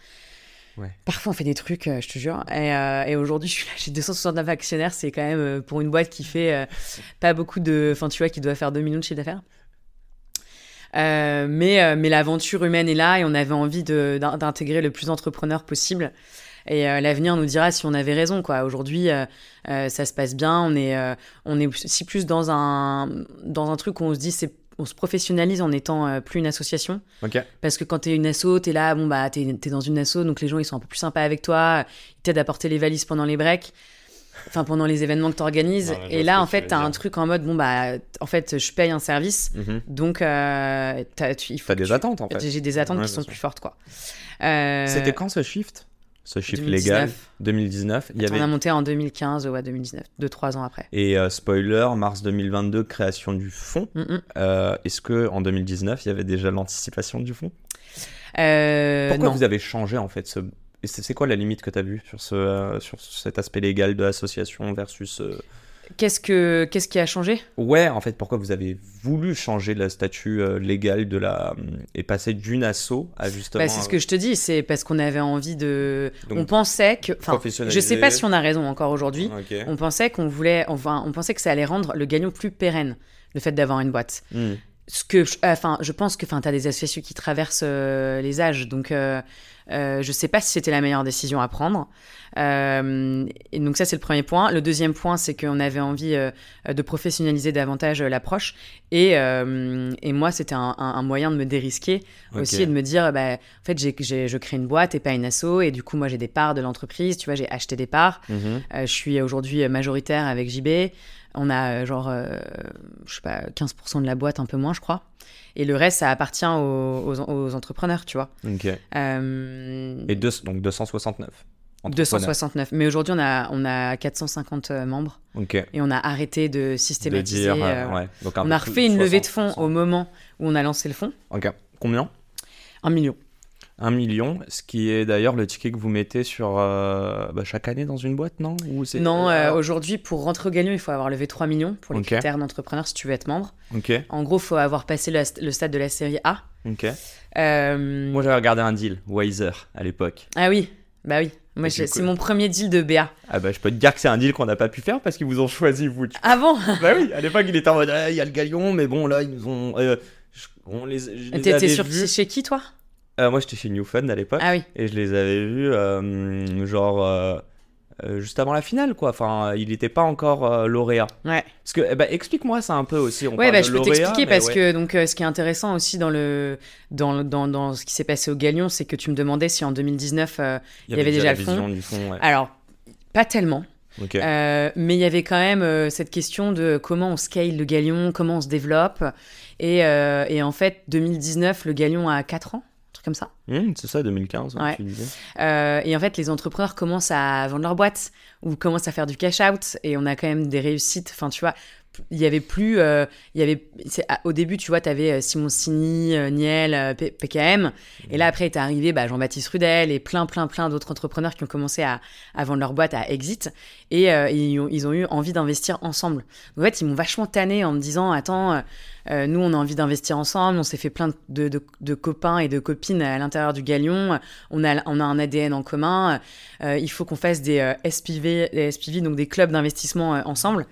Parfois, on fait des trucs, euh, je te jure. Et, euh, et aujourd'hui, je suis là, j'ai 269 actionnaires. C'est quand même euh, pour une boîte qui fait pas beaucoup de. Enfin, tu vois, qui doit faire 2 millions de chiffre d'affaires. Mais mais l'aventure humaine est là et on avait envie d'intégrer le plus d'entrepreneurs possible. Et l'avenir nous dira si on avait raison. quoi. Aujourd'hui, ça se passe bien. On est, on est aussi plus dans un, dans un truc où on se dit c'est on se professionnalise en étant euh, plus une association. Ok. Parce que quand t'es une asso, t'es là, bon bah t'es es dans une asso, donc les gens ils sont un peu plus sympas avec toi, ils t'aident à porter les valises pendant les breaks, enfin pendant les événements que t'organises. Non, Et là en fait t'as un truc en mode bon bah en fait je paye un service, Mhm. donc euh, tu- il faut des tu- attentes en fait. J'ai des attentes Ouais, qui sont sûr. plus fortes quoi. Euh, C'était quand ce shift? Ce 2019. légal 2019. Il y On a avait monté en 2015 ou à 2019, 2-3 ans après. et euh, spoiler mars 2022 création du fonds. Mm, mm. Euh, Est-ce que en 2019 il y avait déjà l'anticipation du fonds Euh, Pourquoi non. vous avez changé en fait ce c'est quoi la limite que tu as vue sur, ce, sur cet aspect légal de l'association versus... euh, Qu'est-ce que qu'est-ce qui a changé? Ouais, en fait, pourquoi vous avez voulu changer le statut euh, légal de la... et passer d'une asso à justement... Bah, c'est ce que je te dis, c'est parce qu'on avait envie de. Donc, on pensait que. Enfin, je sais pas si on a raison encore aujourd'hui. On pensait qu'on voulait. Enfin, on pensait que ça allait rendre le galion plus pérenne, le fait d'avoir une boîte. Hmm. Ce que, je- enfin, je pense que, enfin, t'as des associations qui traversent euh, les âges, donc euh, euh, je sais pas si c'était la meilleure décision à prendre. Euh, et donc ça, c'est le premier point. Le deuxième point, c'est qu'on avait envie euh, de professionnaliser davantage euh, l'approche. Et, euh, et moi, c'était un, un- un moyen de me dérisquer aussi et de me dire, bah, en fait, j'ai, j'ai- je crée une boîte et pas une asso. Et du coup, moi, j'ai des parts de l'entreprise. Tu vois, j'ai acheté des parts. Mhm. Euh, je suis aujourd'hui majoritaire avec JB. On a euh, genre, euh, je sais pas, 15% de la boîte, un peu moins, je crois. Et le reste, ça appartient aux, aux- aux entrepreneurs, tu vois. Ok. Euh, Et deux, donc 269. entrepreneurs. 269. Mais aujourd'hui, on a, on a 450 euh, membres Ok. et on a arrêté de De systématiser. dire, euh, ouais. Donc on a refait une levée de 60%. fonds au moment où on a lancé le fonds. Ok. Combien? Un million. Un million, ce qui est d'ailleurs le ticket que vous mettez sur euh, bah, chaque année dans une boîte, non? Ou Non, euh, euh, aujourd'hui, pour rentrer au Galion, il faut avoir levé 3 millions pour les Ok. critères d'entrepreneur si tu veux être membre. Ok. En gros, il faut avoir passé le, le stade de la série A. Ok. Euh, Moi j'avais regardé un deal, Wiser, à l'époque. Ah oui, bah oui. Moi, c'est mon premier deal de BA. Ah bah je peux te dire que c'est un deal qu'on n'a pas pu faire parce qu'ils vous ont choisi vous. Ah bon? Bah oui, à l'époque il était en mode Ah, il y a le galion, mais bon là ils nous ont. je- on les, je les T'étais sur chez qui, toi? Euh, moi j'étais chez New Fun à l'époque Ah oui. et je les avais vus euh, genre euh, juste avant la finale quoi. Enfin il n'était pas encore lauréat. Ouais. Parce que ben, explique-moi ça un peu aussi. On Ouais, bah, je peux t'expliquer parce ouais. que donc ce qui est intéressant aussi dans le dans, dans, dans ce qui s'est passé au Galion, c'est que tu me demandais si en 2019 euh, il y avait déjà le fond. vision du fond. Ouais. alors pas tellement, Ok. euh, mais il y avait quand même euh, cette question de comment on scale le Galion, comment on se développe et, euh, et en fait 2019 le Galion a 4 ans, truc comme ça. Hum, c'est ça 2015. Ouais. tu disais. Euh, et en fait, les entrepreneurs commencent à vendre leur boîte ou commencent à faire du cash out et on a quand même des réussites. Enfin, tu vois, il y avait plus, euh, il y avait, au début, tu vois, tu avais Simon Sini, euh, Niel, euh, PKM. Et là, après, est arrivé bah, Jean-Baptiste Rudel et plein, plein, plein d'autres entrepreneurs qui ont commencé à, vendre leur boîte à Exit. Et euh, ils, ont, eu envie d'investir ensemble. En fait, ils m'ont vachement tanné en me disant Attends, euh, euh, nous, on a envie d'investir ensemble. On s'est fait plein de, copains et de copines à l'intérieur du Galion. On a, on a un ADN en commun. Euh, il faut qu'on fasse des euh, SPV, des SPV, donc des clubs d'investissement euh, ensemble.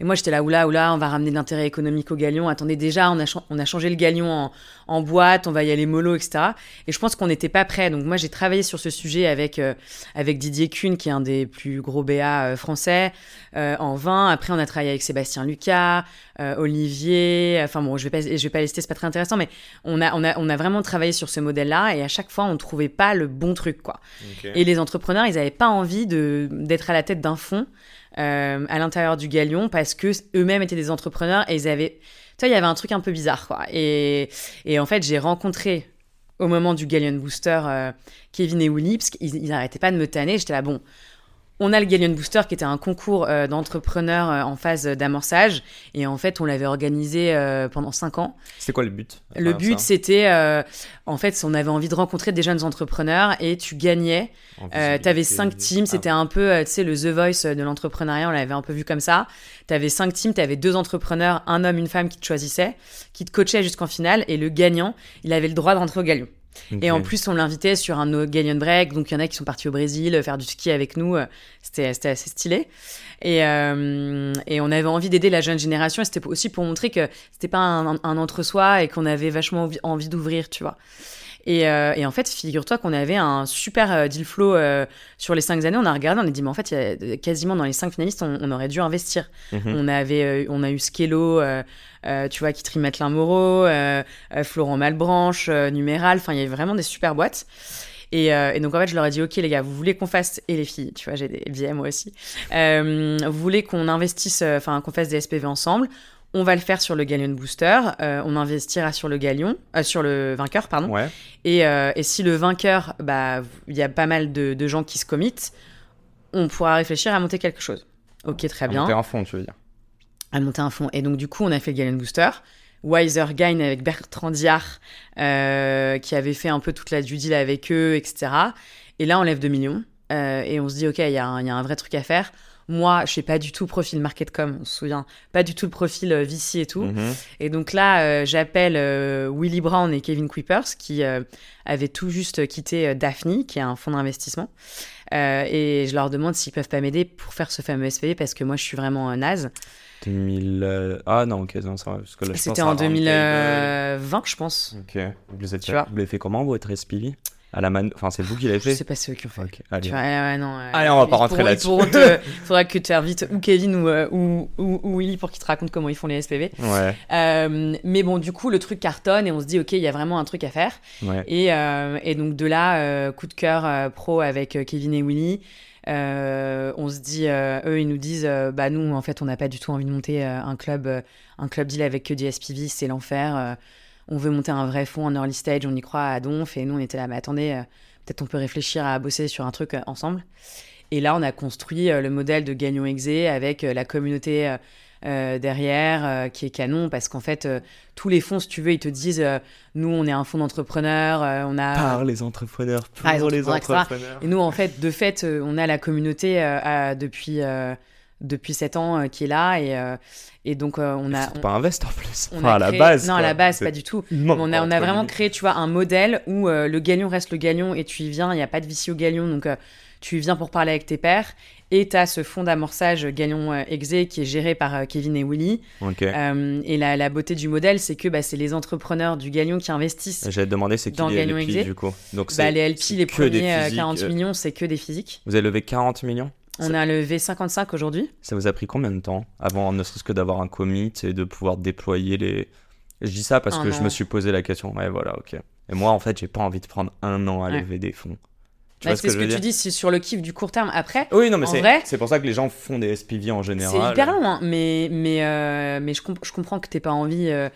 Et moi, j'étais là, oula, oula, on va ramener de l'intérêt économique au Galion. Attendez, déjà, on a, on a changé le Galion en, en boîte, on va y aller mollo, etc. Et je pense qu'on n'était pas prêts. Donc, moi, j'ai travaillé sur ce sujet avec, euh, avec Didier Kuhn, qui est un des plus gros BA euh, français, euh, en vin. Après, on a travaillé avec Sébastien Lucas, euh, Olivier. Enfin, bon, je vais pas, je vais pas les citer, c'est pas très intéressant, mais on a, on, a, on a vraiment travaillé sur ce modèle-là. Et à chaque fois, on trouvait pas le bon truc, quoi. Et les entrepreneurs, ils n'avaient pas envie d'être à la tête d'un fonds euh, à l'intérieur du Galion parce que eux-mêmes étaient des entrepreneurs et ils avaient, tu vois, il y avait un truc un peu bizarre, quoi. Et, et en fait, j'ai rencontré au moment du Galion Booster euh, Kevin et Willy parce qu'ils ils arrêtaient pas de me tanner. J'étais là, bon. On a le Galion Booster qui était un concours euh, d'entrepreneurs euh, en phase d'amorçage. Et en fait on l'avait organisé euh, pendant cinq ans. C'est quoi le but le but, c'était, en fait, on avait envie de rencontrer des jeunes entrepreneurs et tu gagnais. Visibilité, T'avais cinq teams, ah, c'était un peu, tu sais, le The Voice de l'entrepreneuriat, on l'avait un peu vu comme ça. T'avais cinq teams, t'avais deux entrepreneurs, un homme, une femme qui te choisissaient, qui te coachaient jusqu'en finale, et le gagnant, il avait le droit de rentrer au Galion. Et en plus, on l'invitait sur un no- Galion Break, donc il y en a qui sont partis au Brésil euh, faire du ski avec nous, euh, c'était c'était assez stylé. Et, euh, et on avait envie d'aider la jeune génération, et c'était aussi pour montrer que c'était pas un, un entre-soi et qu'on avait vachement envie, envie d'ouvrir, tu vois. Et, euh, et en fait, figure-toi qu'on avait un super euh, deal flow euh, sur les cinq années. On a regardé, on a dit, mais en fait, il y a, quasiment dans les cinq finalistes, on, on aurait dû investir. Mhm. On, avait, on a eu Skello, euh, tu vois, qui trie Maître Moreau, euh, euh, Florent Malbranche, Numéral. Enfin, il y avait vraiment des super boîtes. Et, et donc, en fait, je leur ai dit, OK, les gars, vous voulez qu'on fasse, et les filles, tu vois, j'ai des billets moi aussi, vous voulez qu'on investisse, enfin, qu'on fasse des SPV ensemble. On va le faire sur le Galion Booster. euh, on investira sur le Galion, euh, sur le vainqueur, pardon. Ouais. Et, euh, et si le vainqueur, bah, il y a pas mal de, de gens qui se committent, on pourra réfléchir à monter quelque chose. Ok, très bien. Monter un fond, tu veux dire. À monter un fonds. Et donc, du coup, on a fait le Galen Booster. Wiser Gain avec Bertrand Diard, qui avait fait un peu toute la due deal avec eux, etc. Et là, on lève 2 millions. et on se dit, OK, y, il y a un vrai truc à faire. Moi, je sais pas du tout profil Marketcom, on se souvient. Pas du tout le profil euh, VC et tout. Mhm. Et donc là, euh, j'appelle euh, Willy Brown et Kevin Quippers qui euh, avaient tout juste quitté Daphne, qui est un fonds d'investissement. Et je leur demande s'ils peuvent pas m'aider pour faire ce fameux SPV parce que moi, je suis vraiment naze. 2000. euh, Ah non, ok, non, ça C'était en Roundtable. 2020, je pense. Ok. Vous, l'avez fait comment, votre SPV À la man... Enfin, c'est vous qui l'avez fait sais pas ceux qui ont fait. Ok, allez. Tu vois, ouais, non, euh, Allez, on va pas rentrer là-dessus. te- faudra que tu invites ou Kevin ou, euh, ou, ou, ou Willy pour qu'ils te racontent comment ils font les SPV. Ouais, Euh, mais bon, du coup, le truc cartonne et on se dit, ok, il y a vraiment un truc à faire. ouais. Et, euh, et donc de là, euh, coup de cœur euh, pro avec euh, Kevin et Willy. Euh, on se dit, euh, eux, ils nous disent, euh, bah nous, en fait, on n'a pas du tout envie de monter euh, un club, euh, un club deal avec que des SPV, c'est l'enfer. On veut monter un vrai fonds en early stage, on y croit à Donf. Et nous, on était là, mais attendez, euh, peut-être on peut réfléchir à bosser sur un truc euh, ensemble. Et là, on a construit euh, le modèle de Gagnon Exé avec la communauté derrière qui est canon parce qu'en fait, tous les fonds, si tu veux, ils te disent nous, on est un fonds d'entrepreneurs, on a. Par les entrepreneurs, pour Ah, les entrepreneurs. Et nous, en fait, de fait, on a la communauté depuis, depuis 7 ans euh, qui est là. Et, euh, et donc, euh, on a. C'est pas un en plus. on Enfin, a à la base. Non, à la base, pas du tout. On a, on a entre vraiment créé, tu vois, un modèle où le galion reste le galion et tu y viens, il n'y a pas de vici au galion, donc tu y viens pour parler avec tes pairs. Et tu as ce fonds d'amorçage Galion Exé qui est géré par Kevin et Willy. Ok. Euh, et la, la beauté du modèle, c'est que bah, c'est les entrepreneurs du galion qui investissent. J'allais te demander c'est qui dans les Gagnon LP Exé. du coup? Donc Bah, les LP, les premiers physiques, 40 euh, millions, c'est que des physiques. Vous avez levé 40 millions? On a levé 55 aujourd'hui. Ça vous a pris combien de temps avant ne serait-ce que d'avoir un commit et de pouvoir déployer les. Je dis ça parce Un que je me suis posé la question. Ouais, voilà, ok. Et moi, en fait, j'ai pas envie de prendre un an à Ouais. lever des fonds. Bah, ce c'est que ce que tu dis, c'est sur le kiff du court terme. Après, Oui, non, mais c'est vrai- c'est pour ça que les gens font des SPV en général. C'est hyper long, hein, mais, mais, euh, mais je, comp- je comprends que t'aies pas envie. euh,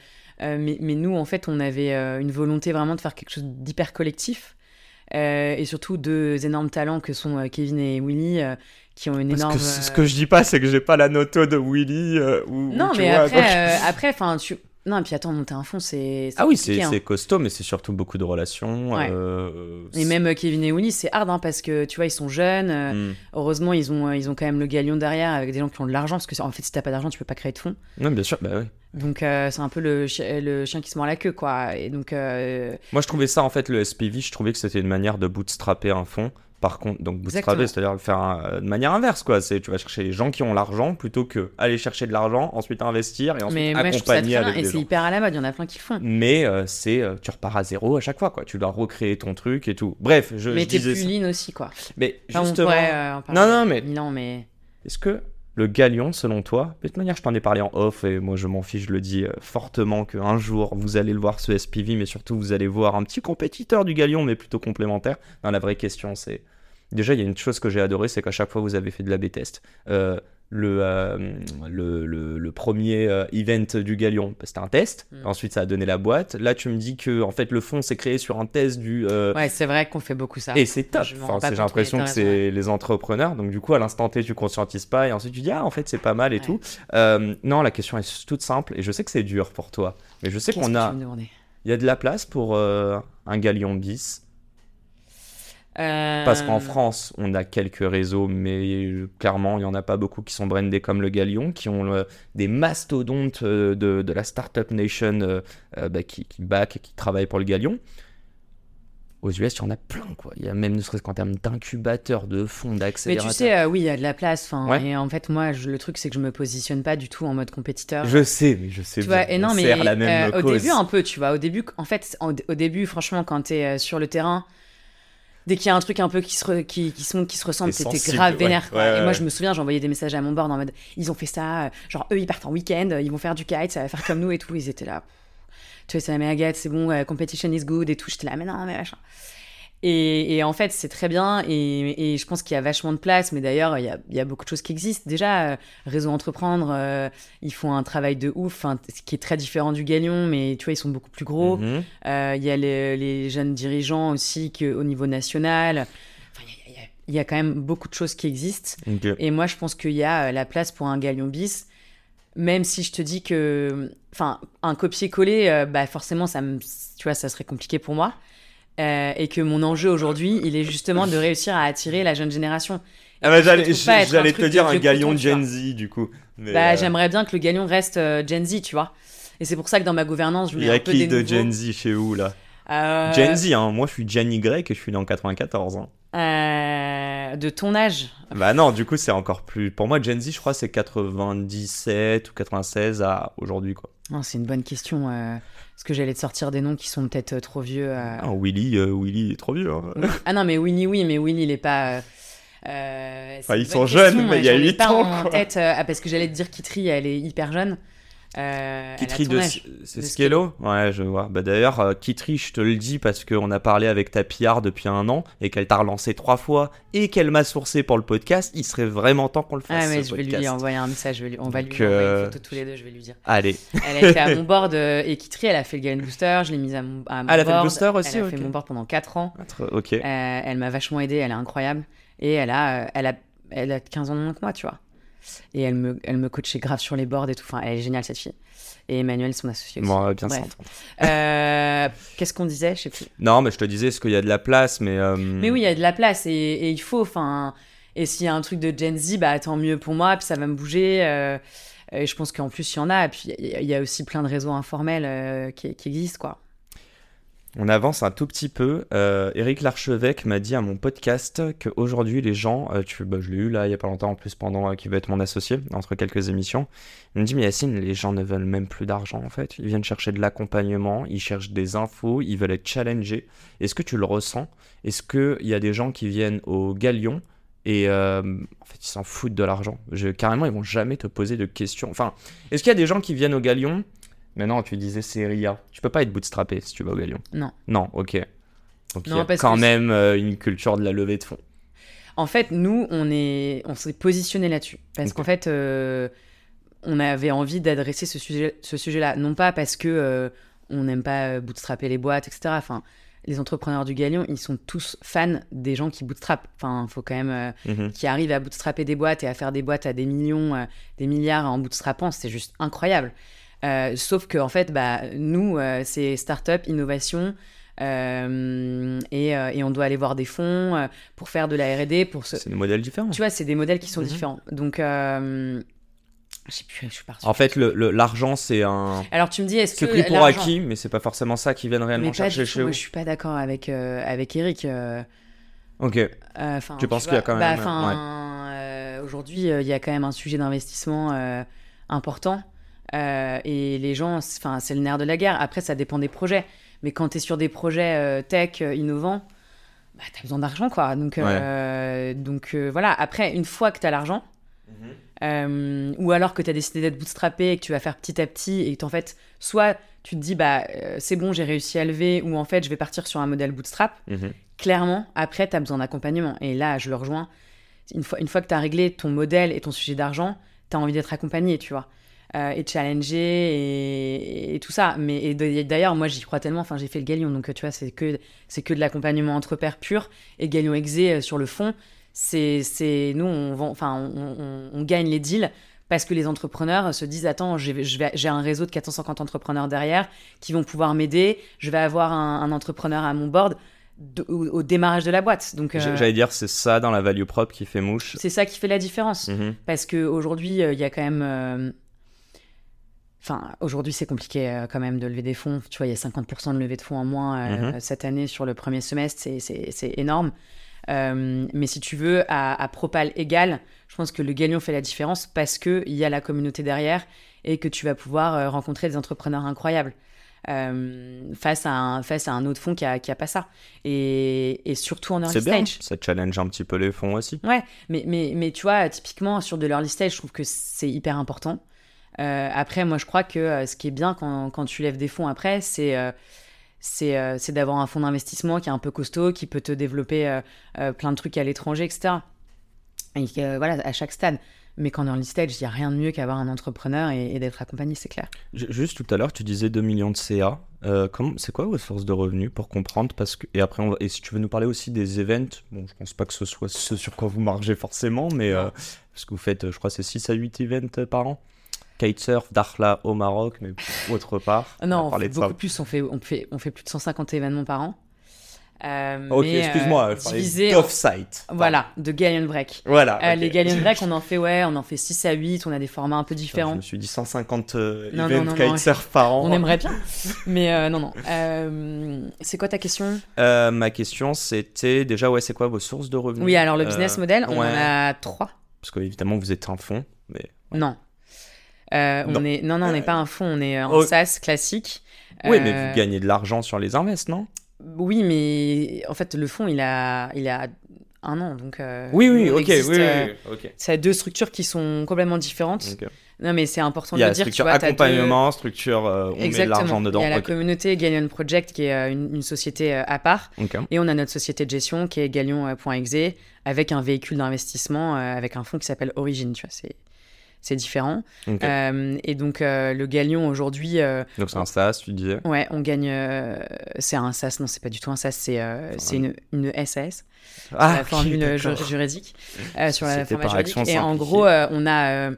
euh, mais, mais nous, en fait, on avait une volonté vraiment de faire quelque chose d'hyper collectif. Et surtout deux énormes talents que sont Kevin et Willy, qui ont une Parce énorme. que ce que je dis pas, c'est que j'ai pas la noto de Willy euh, ou. Non, tu mais vois, après, donc- euh, après, enfin, tu. Non, et puis attends, monter un fond, c'est. Ah oui, c'est hein. c'est costaud, mais c'est surtout beaucoup de relations. Ouais. euh, Et même euh, Kevin et Willy, c'est hard, hein, parce que tu vois, ils sont jeunes. euh, Hmm. Heureusement, ils ont, ils ont quand même le galion derrière avec des gens qui ont de l'argent, parce que en fait, si t'as pas d'argent, tu peux pas créer de fonds. Non, bien sûr, bah oui. Donc, euh, c'est un peu le, chi- le chien qui se mord la queue, quoi. Et donc, euh, Moi, je trouvais ça, en fait, le SPV, je trouvais que c'était une manière de bootstrapper un fonds. Par contre, donc bootstrapper, Exactement. c'est-à-dire le faire euh, de manière inverse, quoi. C'est tu vas chercher les gens qui ont l'argent plutôt que aller chercher de l'argent, ensuite investir et ensuite mais moi, je trouve ça accompagner avec et c'est hyper à la mode, il y en a plein qui le font. Mais euh, c'est euh, tu repars à zéro à chaque fois, quoi. Tu dois recréer ton truc et tout. Bref, je, mais je t'es plus ça. lean aussi, quoi. Mais Enfin, justement, pourrait, euh, Non, non, mais- Milan, mais... est-ce que le galion, selon toi, de toute manière, je t'en ai parlé en off et moi je m'en fiche, je le dis fortement qu'un jour vous allez le voir ce SPV, mais surtout vous allez voir un petit compétiteur du galion, mais plutôt complémentaire. Non, la vraie question, c'est. Déjà, il y a une chose que j'ai adoré, c'est qu'à chaque fois vous avez fait de la B-test. Euh, le, euh, le, le, le premier euh, event du Galion, bah, c'était un test. Mm. Ensuite, ça a donné la boîte. Là, tu me dis que en fait, le fond s'est créé sur un test du. euh, Ouais, c'est vrai qu'on fait beaucoup ça. et c'est top. Enfin, j'ai l'impression que c'est les entrepreneurs. Donc, du coup, à l'instant T, tu conscientises pas. Et ensuite, tu dis, ah, en fait, c'est pas mal et Ouais. tout. Non, la question est toute simple. Et je sais que c'est dur pour toi. Mais je sais qu'on a. Il y a de la place pour un galion bis. Euh, Parce qu'en France, on a quelques réseaux, mais euh, clairement, il n'y en a pas beaucoup qui sont brandés comme le Galion, qui ont euh, des mastodontes euh, de, de la Startup Nation euh, euh, bah, qui, qui back et qui travaillent pour le Galion. aux US, il y en a plein, quoi. Il y a même, ne serait-ce qu'en termes d'incubateurs, de fonds, Mais d'accélérateurs. tu sais, euh, oui, il y a de la place. Ouais. Et en fait, moi, je- le truc, c'est que je me positionne pas du tout en mode compétiteur. Je sais, mais je sais Tu vois, et non, On mais sert la même euh, au début, un peu, tu vois. Au début, en fait, en- au début, franchement, quand t'es euh, sur le terrain, dès qu'il y a un truc un peu qui se, re- qui, qui se qui se ressemble, sensible, grave vénère. Ouais, et moi, je me souviens, j'envoyais des messages à mon board en mode ils ont fait ça, euh, genre eux, ils partent en week-end, euh, ils vont faire du kite, ça va faire comme nous et tout. Ils étaient là. Tu vois, c'est la Megadeth, c'est bon, euh, competition is good et tout. J'étais là, mais non, mais machin. Et, et en fait, c'est très bien. Et, et je pense qu'il y a vachement de place. Mais d'ailleurs, il y a, il y a beaucoup de choses qui existent. Déjà, euh, Réseau Entreprendre, euh, ils font un travail de ouf, hein, ce qui est très différent du Galion. Mais tu vois, ils sont beaucoup plus gros. Mhm. Euh, Il y a les, les jeunes dirigeants aussi que, au niveau national. Enfin, il y a- y, y quand même beaucoup de choses qui existent. Et moi, je pense qu'il y a euh, la place pour un Galion bis. Même si je te dis que, enfin, un copier-coller, bah forcément, ça me, tu vois, ça serait compliqué pour moi. Euh, et que mon enjeu aujourd'hui, il est justement de réussir à attirer la jeune génération. Ah bah, j'allais te dire un galion coton. Gen Z, du coup. Mais, Bah, euh, j'aimerais bien que le Galion reste euh, Gen Z, tu vois. Et c'est pour ça que dans ma gouvernance, je Il mets y a un peu qui des de nouveaux. Gen Z chez vous, là? Euh, Gen Z, hein. Moi, je suis Gen Y et je suis né en 94. hein. euh, de ton âge. Bah non, du coup, c'est encore plus. Pour moi, Gen Z, je crois, c'est 97 ou 96 à aujourd'hui, quoi. Non, c'est une bonne question. euh, Est-ce que j'allais te sortir des noms qui sont peut-être euh, trop vieux euh, Ah, Willy, euh, Willy il est trop vieux. hein. Ah non, mais Winnie, oui, mais Winnie, il est pas. Enfin, ils sont jeunes, mais il y a j'en ai huit pas ans, en tête, ah, parce que j'allais te dire Kitri, elle est hyper jeune. Euh, elle Kitri de c'est Skello Ouais, je vois. Bah d'ailleurs, euh, Kitri, je te le dis parce qu'on a parlé avec ta PR depuis un an et qu'elle t'a relancé trois fois et qu'elle m'a sourcé pour le podcast. Il serait vraiment temps qu'on le fasse. Ah, mais je vais lui podcast. envoyer un message, je vais lui- on va lui envoyer euh, une photo tous les deux, je vais lui dire. Allez. Elle a été à mon board euh, et Kitri, elle a fait le Gain Booster, je l'ai mise à mon, à mon Ah, elle a fait le board. booster aussi, Elle a ok. fait mon board pendant 4 ans. Ok. Euh, elle m'a vachement aidée, elle est incroyable. Et elle a, euh, elle a, elle a 15 ans de moins que moi, tu vois. Et elle me, elle me coachait grave sur les boards et tout. Enfin, elle est géniale, cette fille. Et Emmanuel, son associé aussi. Bon, on va bien. Euh, Qu'est-ce qu'on disait? Je sais plus. Non, mais je te disais, est-ce qu'il y a de la place, mais. euh, Mais oui, il y a de la place et, et il faut. Enfin, et s'il y a un truc de Gen Z, bah tant mieux pour moi. Puis ça va me bouger. euh, et je pense qu'en plus il y en a. Et puis il y a- aussi plein de réseaux informels euh, qui, qui existent, quoi. On avance un tout petit peu. Euh, Eric Larchevêque m'a dit à mon podcast qu'aujourd'hui, les gens, euh, tu, bah, je l'ai eu là il y a pas longtemps en plus pendant euh, qui va être mon associé entre quelques émissions. Il me dit mais Yacine, les gens ne veulent même plus d'argent en fait. Ils viennent chercher de l'accompagnement, ils cherchent des infos, ils veulent être challengés. Est-ce que tu le ressens? Est-ce que il y a des gens qui viennent au Galion et euh, en fait ils s'en foutent de l'argent? Carrément, ils vont jamais te poser de questions. Enfin, est-ce qu'il y a des gens qui viennent au Galion mais non, tu disais c'est RIA. Tu peux pas être bootstrappé si tu vas au Galion. Non. Non, ok. Donc il y a quand même euh, une culture de la levée de fonds. En fait, nous, on est, on s'est positionné là-dessus parce qu'en fait, euh, on avait envie d'adresser ce sujet, ce sujet-là, non pas parce que euh, on n'aime pas bootstrapper les boîtes, etc. Enfin, les entrepreneurs du Galion, ils sont tous fans des gens qui bootstrappent. Enfin, il faut quand même euh, Mhm. qui arrivent à bootstrapper des boîtes et à faire des boîtes à des millions, des milliards en bootstrappant, c'est juste incroyable. Euh, sauf que en fait, bah, nous, euh, c'est start-up, innovation, euh, et, euh, et on doit aller voir des fonds euh, pour faire de la R&D, pour se... C'est des modèles différents. Tu vois, c'est des modèles qui sont Mhm. différents. Donc, euh, je sais plus, je suis partie. En fait, le- le- l'argent, c'est un. Alors tu me dis, est-ce C'est que pris pour acquis, mais c'est pas forcément ça qui viennent réellement Mais pas chercher du tout. chez Moi, vous. je suis pas d'accord avec euh, avec Eric. euh, Ok. euh, Tu penses qu'il y a quand bah, même, euh, Aujourd'hui, euh, il y a quand même un sujet d'investissement euh, important. Euh, et les gens, c'est- enfin, c'est le nerf de la guerre. Après, ça dépend des projets. Mais quand tu es sur des projets euh, tech euh, innovants, bah, tu as besoin d'argent, quoi. Donc, donc voilà. Après, une fois que tu as l'argent, euh, ou alors que tu as décidé d'être bootstrappé et que tu vas faire petit à petit et que en fait, soit tu te dis, bah, euh, c'est bon, j'ai réussi à lever, ou en fait, je vais partir sur un modèle bootstrap Mhm. clairement, après, tu as besoin d'accompagnement. Et là, je le rejoins. Une fois, une fois que tu as réglé ton modèle et ton sujet d'argent, tu as envie d'être accompagné, tu vois. Euh, et challenger et, et tout ça. Mais d'ailleurs, moi, j'y crois tellement. Enfin, j'ai fait le Galion, donc tu vois, c'est que, c'est que de l'accompagnement entre pairs pur. Et Galion Exé, euh, sur le fond, c'est, c'est nous, on, vend, enfin, on, on- on gagne les deals parce que les entrepreneurs se disent Attends, j'ai, un réseau de 450 entrepreneurs derrière qui vont pouvoir m'aider. Je vais avoir un, un entrepreneur à mon board de- au, au démarrage de la boîte. Donc, euh, J'allais dire, c'est ça dans la value propre qui fait mouche. c'est ça qui fait la différence. Mhm. Parce qu'aujourd'hui, il y a quand même. Enfin, aujourd'hui, c'est compliqué euh, quand même de lever des fonds. Tu vois, il y a 50% de levée de fonds en moins euh, Mhm. cette année sur le premier semestre. C'est- énorme. Euh, mais si tu veux, à, à propal égal, je pense que le galion fait la différence parce qu'il y a la communauté derrière et que tu vas pouvoir rencontrer des entrepreneurs incroyables. face, à un, face à un autre fonds qui a, qui a pas ça. Et, et surtout en early C'est bien, stage. ça challenge un petit peu les fonds aussi. Ouais, mais, mais, mais tu vois, typiquement sur de l'early stage, je trouve que c'est hyper important. Euh, après, moi, je crois que euh, ce qui est bien quand, quand tu lèves des fonds après, c'est euh, c'est euh, c'est d'avoir un fonds d'investissement qui est un peu costaud, qui peut te développer plein de trucs à l'étranger, etc. Et voilà, à chaque stade. Mais qu'en early stage, il n'y a rien de mieux qu'avoir un entrepreneur et, et d'être accompagné, c'est clair. Ju- Juste tout à l'heure, tu disais 2 millions de CA. Euh, c'est quoi vos sources de revenus pour comprendre? Parce que, Et après, on va- et si tu veux nous parler aussi des events, bon, je pense pas que ce soit ce sur quoi vous margez forcément, mais euh, parce que vous faites, je crois, c'est 6 à 8 events par an. Kitesurf, Dakhla au Maroc, mais autre part. Non, on on fait de ça. beaucoup plus. On fait, on, fait, on fait plus de 150 événements par an. Euh, Ok, euh, excuse-moi, je parlais divisé d'off-site. Voilà, de Galleon Break. Voilà. Euh. Les Galleon Break, on en fait, ouais, on en fait 6 à 8, on a des formats un peu Putain, Je différents. me suis dit 150 euh, Non, events non, non, non. kitesurf par an. On aimerait bien, mais euh, non, non. Euh, c'est quoi ta question? Euh, ma question, c'était déjà, ouais, c'est quoi vos sources de revenus? Oui, alors le business Euh, model, on ouais. en a trois. Parce que évidemment, vous êtes un fonds, mais Non. Euh, Non. on est, non, non, on n'est pas un fonds, on est en Oh. SaaS classique. oui, Euh, mais vous gagnez de l'argent sur les invests, non? Oui, mais en fait, le fonds, il a, il a un an, donc. euh, Oui, oui, ok, existe, oui, euh, oui, a deux structures qui sont complètement différentes. Non, mais c'est important de le dire. Tu structure vois, deux- accompagnement, structure, euh, on met de l'argent dedans. Il y a la communauté Galion Project qui est euh, une, une société euh, à part. Et on a notre société de gestion qui est Galion.exe avec un véhicule d'investissement euh, avec un fonds qui s'appelle Origin. Tu vois, c'est, c'est différent. Euh, et donc, euh, le Galion aujourd'hui, euh, Donc c'est un SaaS, tu disais. ouais, on gagne. c'est un SaaS, non, c'est pas du tout un SaaS, c'est, c'est une, une SAS, Ah, la formule ju- juridique. sur la format juridique. Et en gros, on a.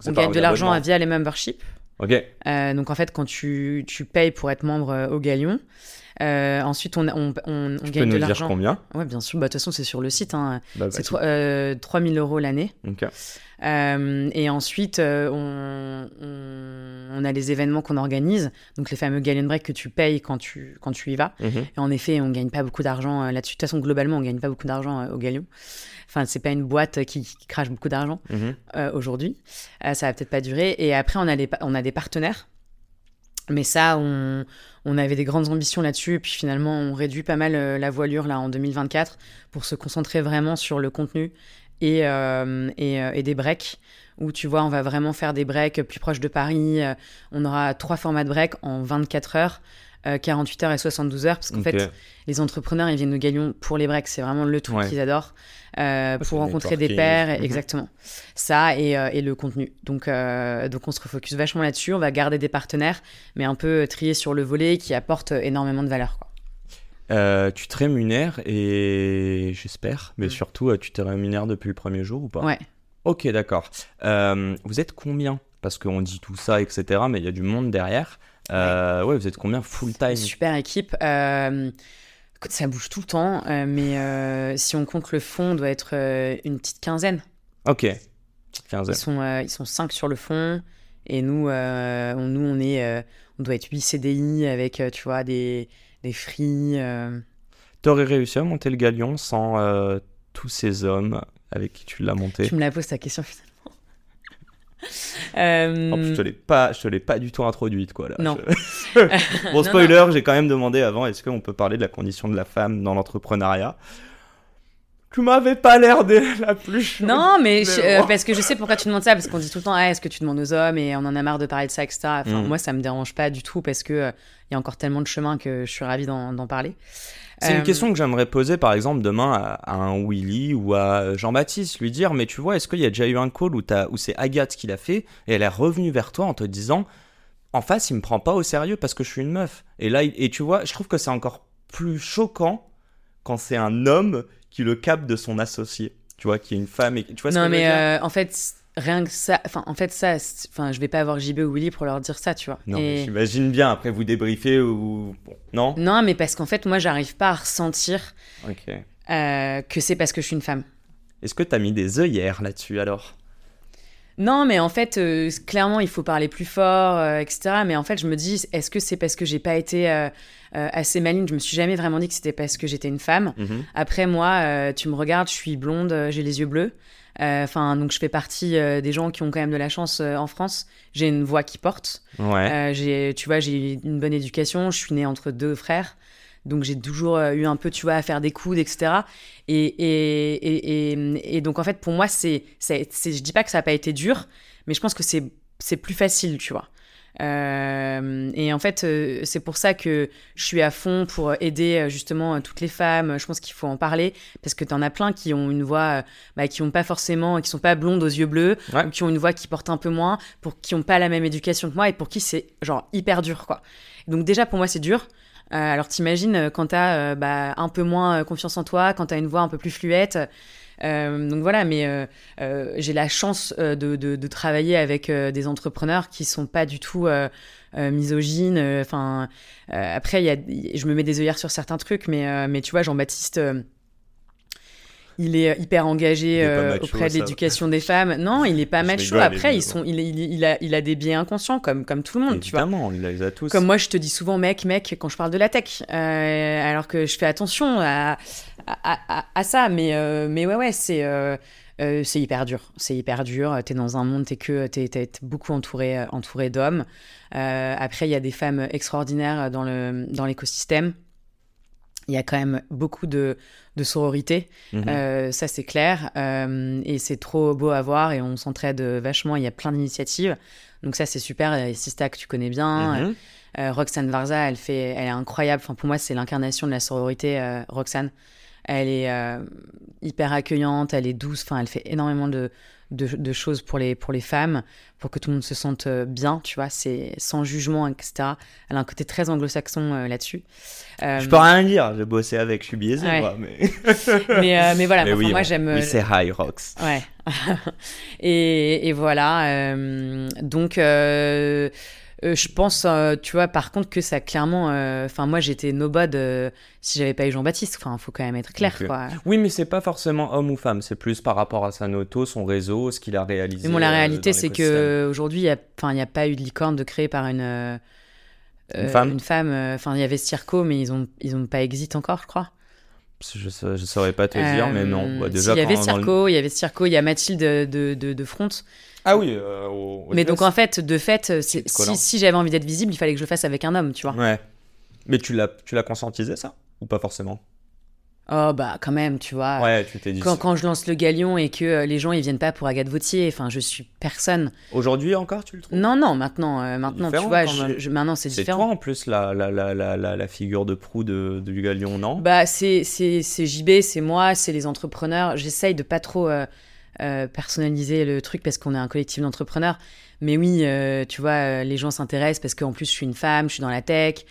C'est on gagne de l'argent via les memberships. Ok. Euh, donc en fait, quand tu, tu payes pour être membre euh, au Galion, euh, ensuite on, on, on, on Tu peux gagne de nous dire l'argent. combien? Ouais, bien sûr. Bah, De toute façon, c'est sur le site. hein. bah, C'est tro- euh, 3000 euros l'année. Ok. Euh, et ensuite, euh, on, on, on a les événements qu'on organise. Donc les fameux Galion Break que tu payes quand tu, quand tu y vas. Mhm. Et en effet, on gagne pas beaucoup d'argent euh, là-dessus. De toute façon, globalement, on gagne pas beaucoup d'argent au Galion. Enfin, c'est pas une boîte qui, qui crache beaucoup d'argent Mhm. aujourd'hui. Ça va peut-être pas durer. Et après, on a, des, pa- on a des partenaires. Mais ça, on, on avait des grandes ambitions là-dessus. Et puis finalement, on réduit pas mal la voilure là en 2024 pour se concentrer vraiment sur le contenu et, euh, et, euh, et des breaks. Où tu vois, on va vraiment faire des breaks plus proches de Paris. Euh, On aura trois formats de break en 24 heures. euh, 48 heures et 72 heures, parce qu'en fait, les entrepreneurs, ils viennent de Galion pour les breaks. C'est vraiment le truc Ouais. qu'ils adorent. euh, pour rencontrer des pairs, Mhm. exactement. Ça et, et le contenu. Donc, euh, donc on se refocus vachement là-dessus. On va garder des partenaires, mais un peu trier sur le volet qui apporte énormément de valeur. Quoi. Euh, tu te rémunères et j'espère, mais Mm. surtout, euh, tu te rémunères depuis le premier jour ou pas? Ouais. Ok, d'accord. Euh, vous êtes combien? Parce qu'on dit tout ça, etc., mais il y a du monde derrière. Euh, ouais. vous êtes combien? Full time? Super équipe. Écoute, ça bouge tout le temps, mais si on compte le fond, on doit être une petite quinzaine. Ok, petite quinzaine. Ils sont, ils sont cinq sur le fond. Et nous, euh, on, nous on, est, euh, on doit être 8 CDI avec, tu vois, des, des free. euh. T'aurais réussi à monter le galion sans euh, tous ces hommes avec qui tu l'as monté? Tu me la poses ta question finalement. Euh, En plus, je te l'ai pas, je te l'ai pas du tout introduite, quoi. Là. Non. Je- Non, bon, spoiler, j'ai quand même demandé avant, est-ce qu'on peut parler de la condition de la femme dans l'entrepreneuriat? Tu m'avais pas l'air de la plus. chaude. Non, mais, Mais je- euh, parce que je sais pourquoi tu demandes ça, parce qu'on dit tout le temps, ah, est-ce que tu demandes aux hommes et on en a marre de parler de ça, etc. Enfin, Mm. moi, ça me dérange pas du tout parce que euh, il y a encore tellement de chemin que je suis ravie d'en parler. C'est une Euh, question que j'aimerais poser, par exemple, demain à, à un Willy ou à Jean-Baptiste, lui dire, mais tu vois, est-ce qu'il y a déjà eu un call où, t'as- où c'est Agathe qui l'a fait et elle est revenue vers toi en te disant, en face, il me prend pas au sérieux parce que je suis une meuf. Et là, et tu vois, je trouve que c'est encore plus choquant quand c'est un homme qui le capte de son associé. Tu vois, qui est une femme et tu vois ce non, que je veux mais euh, en fait, rien que ça, enfin, en fait, ça, enfin, je vais pas avoir JB ou Willy pour leur dire ça, tu vois. Non, Et- mais j'imagine bien, après vous débriefez ou... Bon, non? Non, mais parce qu'en fait, moi, j'arrive pas à ressentir euh, que c'est parce que je suis une femme. Est-ce que t'as mis des œillères là-dessus alors? Non, mais en fait, euh, clairement, il faut parler plus fort, euh, etc. Mais en fait, je me dis, est-ce que c'est parce que j'ai pas été euh, assez maligne? Je me suis jamais vraiment dit que c'était parce que j'étais une femme. Mhm. Après, moi, tu me regardes, je suis blonde, j'ai les yeux bleus. Enfin, donc je fais partie des gens qui ont quand même de la chance en France. J'ai une voix qui porte. Ouais. j'ai, tu vois, j'ai une bonne éducation. Je suis née entre deux frères. Donc j'ai toujours eu un peu, tu vois, à faire des coudes, etc. Et, et, et, et, donc en fait, pour moi, c'est, c'est, je dis pas que ça n'a pas été dur, mais je pense que c'est, c'est plus facile, tu vois. Euh, et en fait, euh, c'est pour ça que je suis à fond pour aider euh, justement toutes les femmes. Je pense qu'il faut en parler parce que tu en as plein qui ont une voix, bah, qui ont pas forcément, qui sont pas blondes aux yeux bleus, ou qui ont une voix qui porte un peu moins, pour qui ont pas la même éducation que moi et pour qui c'est genre hyper dur quoi. Donc déjà pour moi c'est dur. Alors t'imagines quand t'as bah, un peu moins confiance en toi, quand t'as une voix un peu plus fluette. Euh, donc voilà, mais euh, euh, j'ai la chance de, de, travailler avec des entrepreneurs qui sont pas du tout misogynes. Enfin, après, y a, je me mets des œillères sur certains trucs, mais, mais tu vois, Jean-Baptiste il est hyper engagé auprès de l'éducation des femmes. Non, il est pas macho. Après, ils sont, il, il, a, il a des biais inconscients comme, comme tout le monde. Évidemment, tu vois. il les a tous. Comme moi, je te dis souvent mec, mec, quand je parle de la tech. alors que je fais attention à, à, ça. Mais, euh, mais ouais, ouais, c'est. Euh, euh, c'est hyper dur, c'est hyper dur. T'es dans un monde, t'es que t'es, es beaucoup entouré, entouré d'hommes. après, il y a des femmes extraordinaires dans le dans l'écosystème. Il y a quand même beaucoup de, de sororité, mhm. ça c'est clair, et c'est trop beau à voir et on s'entraide vachement. Il y a plein d'initiatives, donc ça c'est super. Sista que tu connais bien, mhm. Roxane Varza, elle fait, elle est incroyable. Enfin pour moi c'est l'incarnation de la sororité, Roxane. Elle est euh, hyper accueillante, elle est douce, enfin, elle fait énormément de, de, choses pour les, pour les femmes, pour que tout le monde se sente euh, bien, tu vois, c'est sans jugement, etc. Elle a un côté très anglo-saxon euh, là-dessus. Je peux rien dire, j'ai bossé avec, je suis biaisé, moi, mais... mais... mais... voilà, moi j'aime... Oui, c'est high rocks. Ouais. et, et, voilà, donc... Euh, je pense, euh, tu vois, par contre, que ça clairement. Euh, enfin, moi, j'étais nobody si j'avais pas eu Jean-Baptiste. Enfin, faut quand même être clair, quoi. Oui, mais c'est pas forcément homme ou femme. C'est plus par rapport à sa noto, son réseau, ce qu'il a réalisé. Mais bon, la réalité, c'est que aujourd'hui, il n'y a, pas eu de licorne de créée par une. une femme. Une femme. Enfin, il y avait Circo, mais ils ont, ils ont pas exit encore, je crois. Je, je saurais pas te dire, mais non. Bah, déjà, il y avait Circo, il y avait Circo, il y a Mathilde de, de, de Front. Ah oui. Euh, mais donc en fait, de fait, si, si j'avais envie d'être visible, il fallait que je fasse avec un homme, tu vois. Ouais. Mais tu l'as, tu l'as conscientisé ça? Ou pas forcément? Oh bah quand même, tu vois. Ouais, tu t'es dit. Quand, quand, je lance le galion et que euh, les gens ils viennent pas pour Agathe Vautier, enfin je suis personne. Aujourd'hui encore, tu le trouves? Non non, maintenant, euh, maintenant tu vois, je, maintenant c'est différent. C'est toi en plus la, la, la, la, la figure de proue de, du galion, non? Bah c'est c'est JB, c'est moi, c'est les entrepreneurs. J'essaye de pas trop euh, personnaliser le truc parce qu'on est un collectif d'entrepreneurs. Mais oui, tu vois, les gens s'intéressent parce qu'en plus, je suis une femme, je suis dans la tech.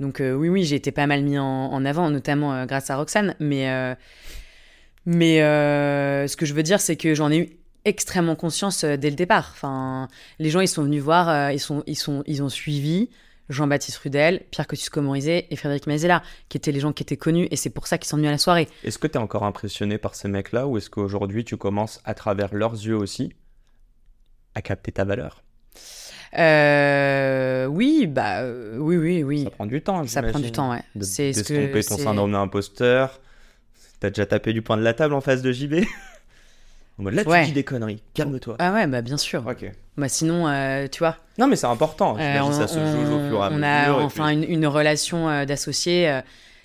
Donc oui, oui, j'ai été pas mal mis en, avant, notamment grâce à Roxane. Mais, mais ce que je veux dire, c'est que j'en ai eu extrêmement conscience dès le départ. Enfin, les gens, ils sont venus voir, ils, sont, ils, sont, ils ont suivi. Jean-Baptiste Rudel, Pierre Cotus-Comorizé et Frédéric Mazella, qui étaient les gens qui étaient connus, et c'est pour ça qu'ils sont venus à la soirée. Est-ce que tu es encore impressionné par ces mecs-là, ou est-ce qu'aujourd'hui tu commences, à travers leurs yeux aussi, à capter ta valeur? Euh, oui, bah oui, oui, oui. Ça prend du temps. Ça prend du temps, ouais. C'est d'estomper ton syndrome d'imposteur. T'as déjà tapé du point de la table en face de JB Là, tu dis des conneries. Calme-toi. Ah ouais, bah bien sûr. Ok. Bah sinon, euh, tu vois. Non, mais c'est important. Euh, ça se joue au fur et à mesure. On a enfin une, relation euh, d'associés.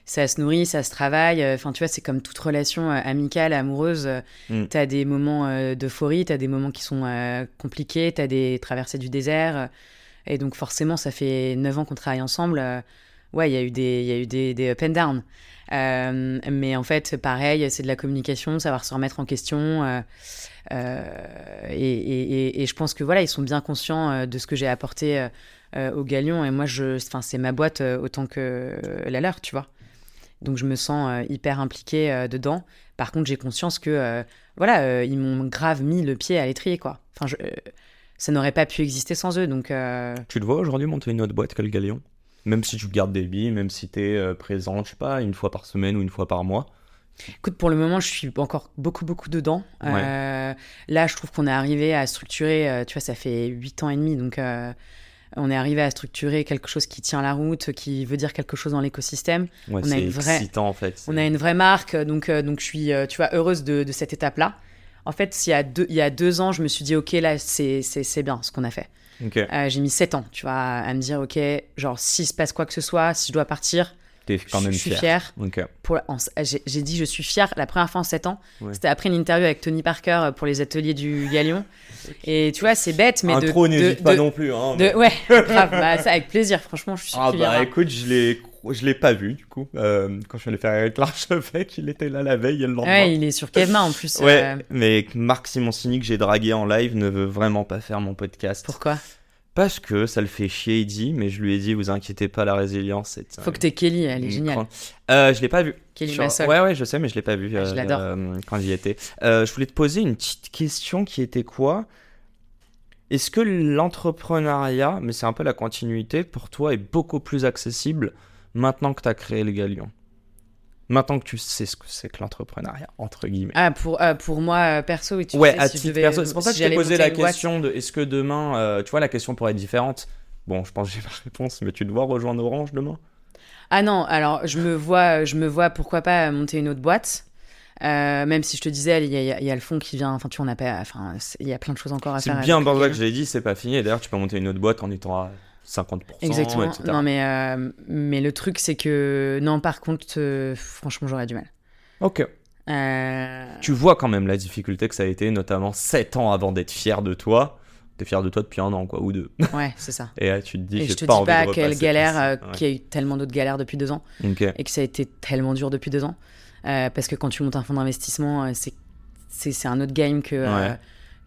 Ça se nourrit, ça se travaille. Enfin, tu vois, c'est comme toute relation amicale, amoureuse. Mm. Tu as des moments d'euphorie, tu as des moments qui sont compliqués, tu as des traversées du désert. et donc, forcément, ça fait 9 ans qu'on travaille ensemble. ouais, il y a eu des, y a eu des, des up and down. Euh, mais en fait, pareil, c'est de la communication, savoir se remettre en question. Euh, euh, et, et, je pense que voilà, ils sont bien conscients de ce que j'ai apporté au Galion. Et moi, je, c'est ma boîte autant que la leur, tu vois. Donc je me sens hyper impliquée dedans. Par contre, j'ai conscience que voilà, ils m'ont grave mis le pied à l'étrier, quoi. Enfin, je, ça n'aurait pas pu exister sans eux. Donc tu le vois aujourd'hui monter une autre boîte que le Galion? Même si tu gardes des billes, même si tu es euh, présent, je sais pas, une fois par semaine ou une fois par mois, Écoute, pour le moment, je suis encore beaucoup, beaucoup dedans. Euh, là, je trouve qu'on est arrivé à structurer, euh, tu vois, ça fait 8 ans et demi, donc euh, on est arrivé à structurer quelque chose qui tient la route, qui veut dire quelque chose dans l'écosystème. Ouais, on a une vraie, excitant en fait. on a une vraie marque, donc, donc je suis, tu vois, heureuse de, de cette étape-là. En fait, il y, a deux, il y a deux ans, je me suis dit, OK, là, c'est bien ce qu'on a fait. Euh, j'ai mis 7 ans, tu vois, à me dire, OK, genre, s'il se passe quoi que ce soit, si je dois partir, T'es quand je, même je suis fier. fière. Ok. Pour, en- j'ai dit, je suis fière, la première fois en 7 ans. Ouais. C'était après une interview avec Tony Parker euh, pour les ateliers du Galion. Et tu vois, c'est bête, mais Intro, de, n'hésite de- pas non plus. Hein, de- ouais, grave, bah, ça avec plaisir, franchement, je suis Ah tu bah verras. écoute, je l'ai, je l'ai pas vu du coup. Euh, quand je suis allé faire avec l'archevêque, il était là la veille et le lendemain. Ouais, il est sur Kevma en plus. Ouais, euh, mais Marc Simoncini que j'ai dragué en live ne veut vraiment pas faire mon podcast. pourquoi? Parce que ça le fait chier, il dit, mais je lui ai dit, vous inquiétez pas, la résilience, c'est. Faut que t'aies Kelly, elle est géniale. grande- Euh, je l'ai pas vu. Kelly Sur- Massol. Ouais, ouais, je sais, mais je l'ai pas vu Ah, je euh, l'adore. euh, quand j'y étais. Euh, je voulais te poser une petite question qui était quoi? Est-ce que l'entrepreneuriat, mais c'est un peu la continuité, pour toi est beaucoup plus accessible maintenant que tu as créé le Galion? Maintenant que tu sais ce que c'est que l'entrepreneuriat, entre guillemets. Ah, pour, euh, pour moi, euh, perso, tu ouais, sais, à si titre devais- perso. C'est pour ça que si je t'ai posé la boîte- question de est-ce que demain, euh, tu vois, la question pourrait être différente? Bon, je pense que j'ai ma réponse, mais tu dois rejoindre Orange demain? Ah non, alors je me vois, je me vois pourquoi pas monter une autre boîte. Euh, même si je te disais, il y, a- il y a le fond qui vient. Enfin, tu on n'a pas. Enfin, c'est- il y a plein de choses encore à C'est faire. bien avec pour ça que je l'ai dit, c'est pas fini. D'ailleurs, tu peux monter une autre boîte en étant à 50%, Exactement. etc. Non, mais euh, mais le truc, c'est que non, par contre, euh, franchement, j'aurais du mal. Ok. Euh, Tu vois quand même la difficulté que ça a été, notamment 7 ans avant d'être fier de toi. T'es fier de toi depuis un an, quoi, ou deux. Ouais, c'est ça. Et là, tu te dis, Et je te pas dis pas quelle galère, ça. qu'il y a eu tellement d'autres galères depuis deux ans. Ouais. Ok. et que ça a été tellement dur depuis deux ans. Parce que quand tu montes un fonds d'investissement, c'est, c'est, c'est un autre game que, Ouais.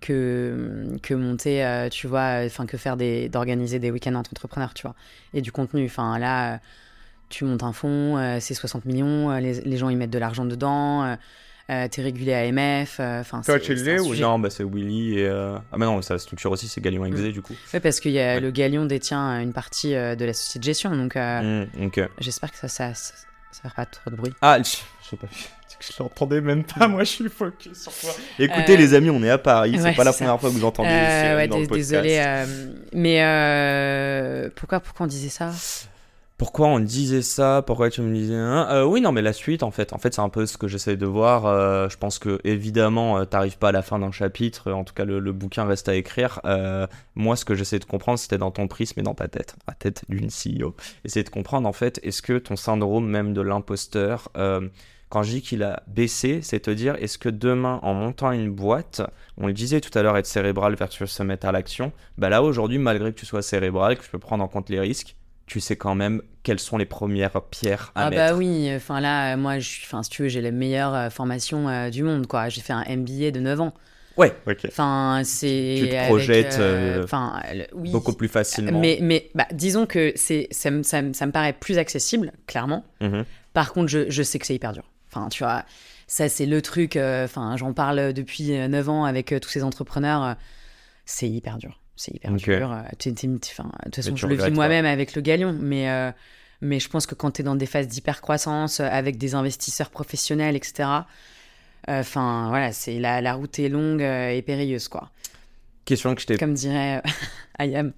Que, que monter, euh, tu vois, enfin, que faire des, d'organiser des week-ends entre entrepreneurs, tu vois, et du contenu. Enfin, là, euh, tu montes un fonds, euh, c'est 60 millions, euh, les, les gens ils mettent de l'argent dedans, euh, euh, t'es régulé AMF, euh, enfin, Toi, c'est, tu l'es ou non Bah, c'est Willy et. euh, Ah, bah non, ça structure aussi, c'est Galion Exé, du coup. Ouais, parce que y a, Ouais. le Galion détient une partie euh, de la société de gestion, donc euh, Mm, j'espère que ça, ça, ça, pas trop de bruit. Ah, je sais pas. Je l'entendais même pas, moi je suis focus sur toi. Écoutez Euh, les amis, on est à Paris, c'est ouais, pas la ça. première fois que vous entendez Euh, euh, ouais, dans dés- le podcast. désolé. euh, mais euh, pourquoi, pourquoi on disait ça? Pourquoi on disait ça? Pourquoi tu me disais hein Euh, Oui, non, mais la suite, en fait, en fait, c'est un peu ce que j'essaie de voir. Euh, je pense que évidemment, euh, t'arrives pas à la fin d'un chapitre. En tout cas, le, le bouquin reste à écrire. Euh, moi, ce que j'essaie de comprendre, c'était dans ton prisme et dans ta tête, la tête d'une CEO. Essayer de comprendre, en fait, est-ce que ton syndrome même de l'imposteur, euh, quand je dis qu'il a baissé, c'est te dire, est-ce que demain, en montant une boîte, on le disait tout à l'heure, être cérébral versus se mettre à l'action, bah là, aujourd'hui, malgré que tu sois cérébral, que tu peux prendre en compte les risques, tu sais quand même quelles sont les premières pierres à Ah mettre. bah oui, enfin là, moi, je suis, enfin si tu veux, j'ai la meilleure euh, formation euh, du monde, quoi. J'ai fait un MBA de 9 ans. Ouais, ok. Enfin, c'est. Tu te projettes, euh, euh, Enfin, le- oui. Beaucoup plus facilement. Mais, mais bah, disons que c'est, ça, me- ça, ça me paraît plus accessible, clairement. Mhm. Par contre, je, je sais que c'est hyper dur. Enfin, tu vois, ça, c'est le truc. euh, Enfin, j'en parle depuis euh, 9 ans avec euh, tous ces entrepreneurs. euh, c'est hyper dur. C'est hyper dur. euh, de toute façon, je le vis moi-même avec le galion. Mais, euh, mais je pense que quand tu es dans des phases d'hyper-croissance, euh, avec des investisseurs professionnels, etc., euh, enfin, voilà, c'est la, la route est longue euh, et périlleuse, quoi. Question que je t'ai. Comme dirait euh, Ayam.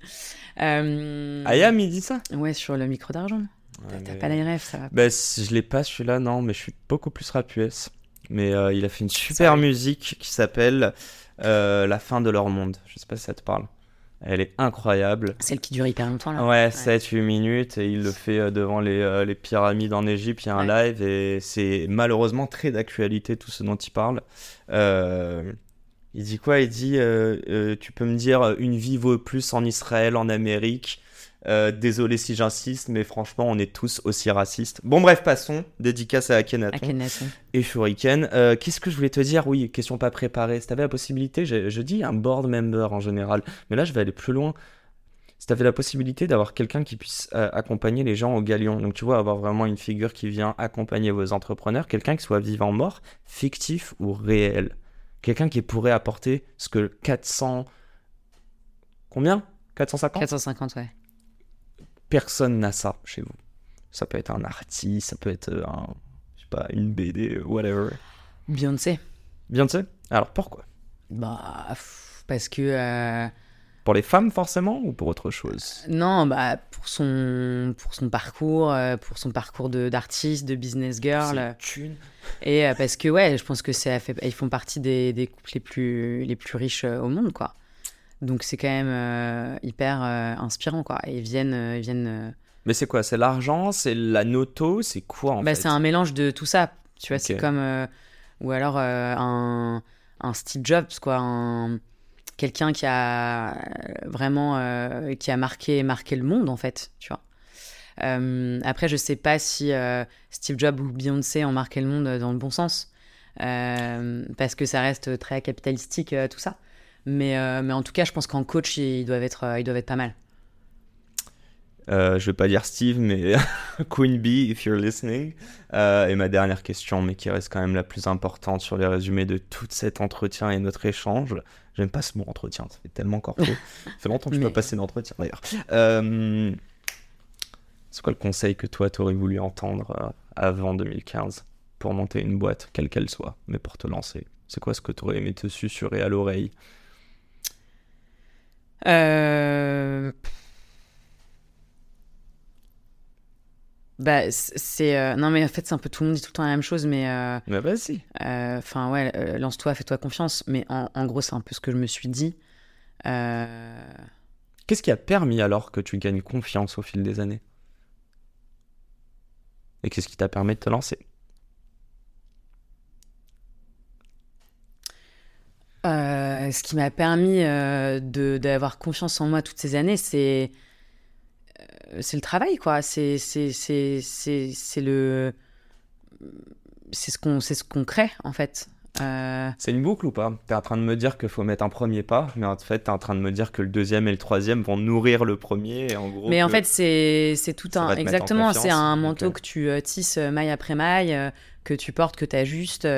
Euh, Ayam, il dit ça? Ouais, sur le micro d'argent. Ouais, T'as mais- pas l'ARF, ça va. Bah, je l'ai pas celui-là, non, mais je suis beaucoup plus rap US. Mais euh, il a fait une super musique qui s'appelle euh, La fin de leur monde. Je sais pas si ça te parle. Elle est incroyable. Celle qui dure hyper longtemps, là. Ouais, 7-8 minutes et il le fait euh, devant les, euh, les pyramides en Égypte. Il y a un live et c'est malheureusement très d'actualité tout ce dont il parle. Il dit quoi? Il dit Tu peux me dire une vie vaut plus en Israël, en Amérique. Euh, désolé si j'insiste, mais franchement, on est tous aussi racistes. Bon, bref, passons. Dédicace à Akhenaton Akhenaton. et Shuriken. Euh, Qu'est-ce que je voulais te dire? Oui, question pas préparée. Si t'avais la possibilité, je, je dis un board member en général, mais là je vais aller plus loin. Si t'avais la possibilité d'avoir quelqu'un qui puisse euh, accompagner les gens au galion, donc tu vois, avoir vraiment une figure qui vient accompagner vos entrepreneurs, quelqu'un qui soit vivant-mort, fictif ou réel. Quelqu'un qui pourrait apporter ce que 400. Combien? 450 450, ouais. Personne n'a ça chez vous. Ça peut être un artiste, ça peut être euh, un. sais pas, une BD, whatever Beyoncé. Beyoncé? Alors pourquoi? Bah, parce que. Euh, pour les femmes forcément ou pour autre chose? Non, bah pour son pour son parcours, euh, pour son parcours de d'artiste, de business girl. Et parce que ouais, je pense que c'est ils font partie des, des couples les plus les plus riches au monde quoi. Donc c'est quand même hyper inspirant quoi. Et ils viennent ils viennent mais c'est quoi? C'est l'argent? C'est la noto? C'est quoi en bah, fait? C'est un mélange de tout ça. Tu vois, c'est comme. Euh, ou alors euh, un, un, Steve Jobs, quoi. Un, quelqu'un qui a vraiment. Euh, qui a marqué, marqué le monde, en fait. Tu vois. après, je sais pas si Steve Jobs ou Beyoncé ont marqué le monde dans le bon sens. parce que ça reste très capitalistique, tout ça. Mais, mais en tout cas, je pense qu'en coach, ils doivent, être, ils doivent être pas mal. Euh, je vais pas dire Steve, mais Queen Bee, if you're listening. Euh, et ma dernière question, mais qui reste quand même la plus importante sur les résumés de tout cet entretien et notre échange. J'aime pas ce mot entretien, ça fait tellement corpo. ça fait longtemps que je peux pas passer d'entretien d'ailleurs. Euh, c'est quoi le conseil que toi t'aurais voulu entendre euh, avant 2015 pour monter une boîte, quelle qu'elle soit, mais pour te lancer? C'est quoi ce que t'aurais aimé te susurrer à l'oreille? Euh Bah, c'est. Euh, non, mais en fait, c'est un peu tout le monde dit tout le temps la même chose, mais. Euh, bah, vas-y. Euh, enfin, ouais, lance-toi, fais-toi confiance. Mais en, gros, c'est un peu ce que je me suis dit. Qu'est-ce qui a permis alors que tu gagnes confiance au fil des années? Et qu'est-ce qui t'a permis de te lancer? Ce qui m'a permis d'avoir confiance en moi toutes ces années, c'est c'est le travail, quoi. C'est c'est le c'est ce qu'on c'est ce qu'on crée en fait. Euh, c'est une boucle ou pas? Tu es en train de me dire qu'il faut mettre un premier pas, mais en fait, tu es en train de me dire que le deuxième et le troisième vont nourrir le premier. Et en gros, mais en fait, c'est tout un. Exactement, c'est un manteau que tu euh, tisses maille après maille, euh, que tu portes, que tu ajustes.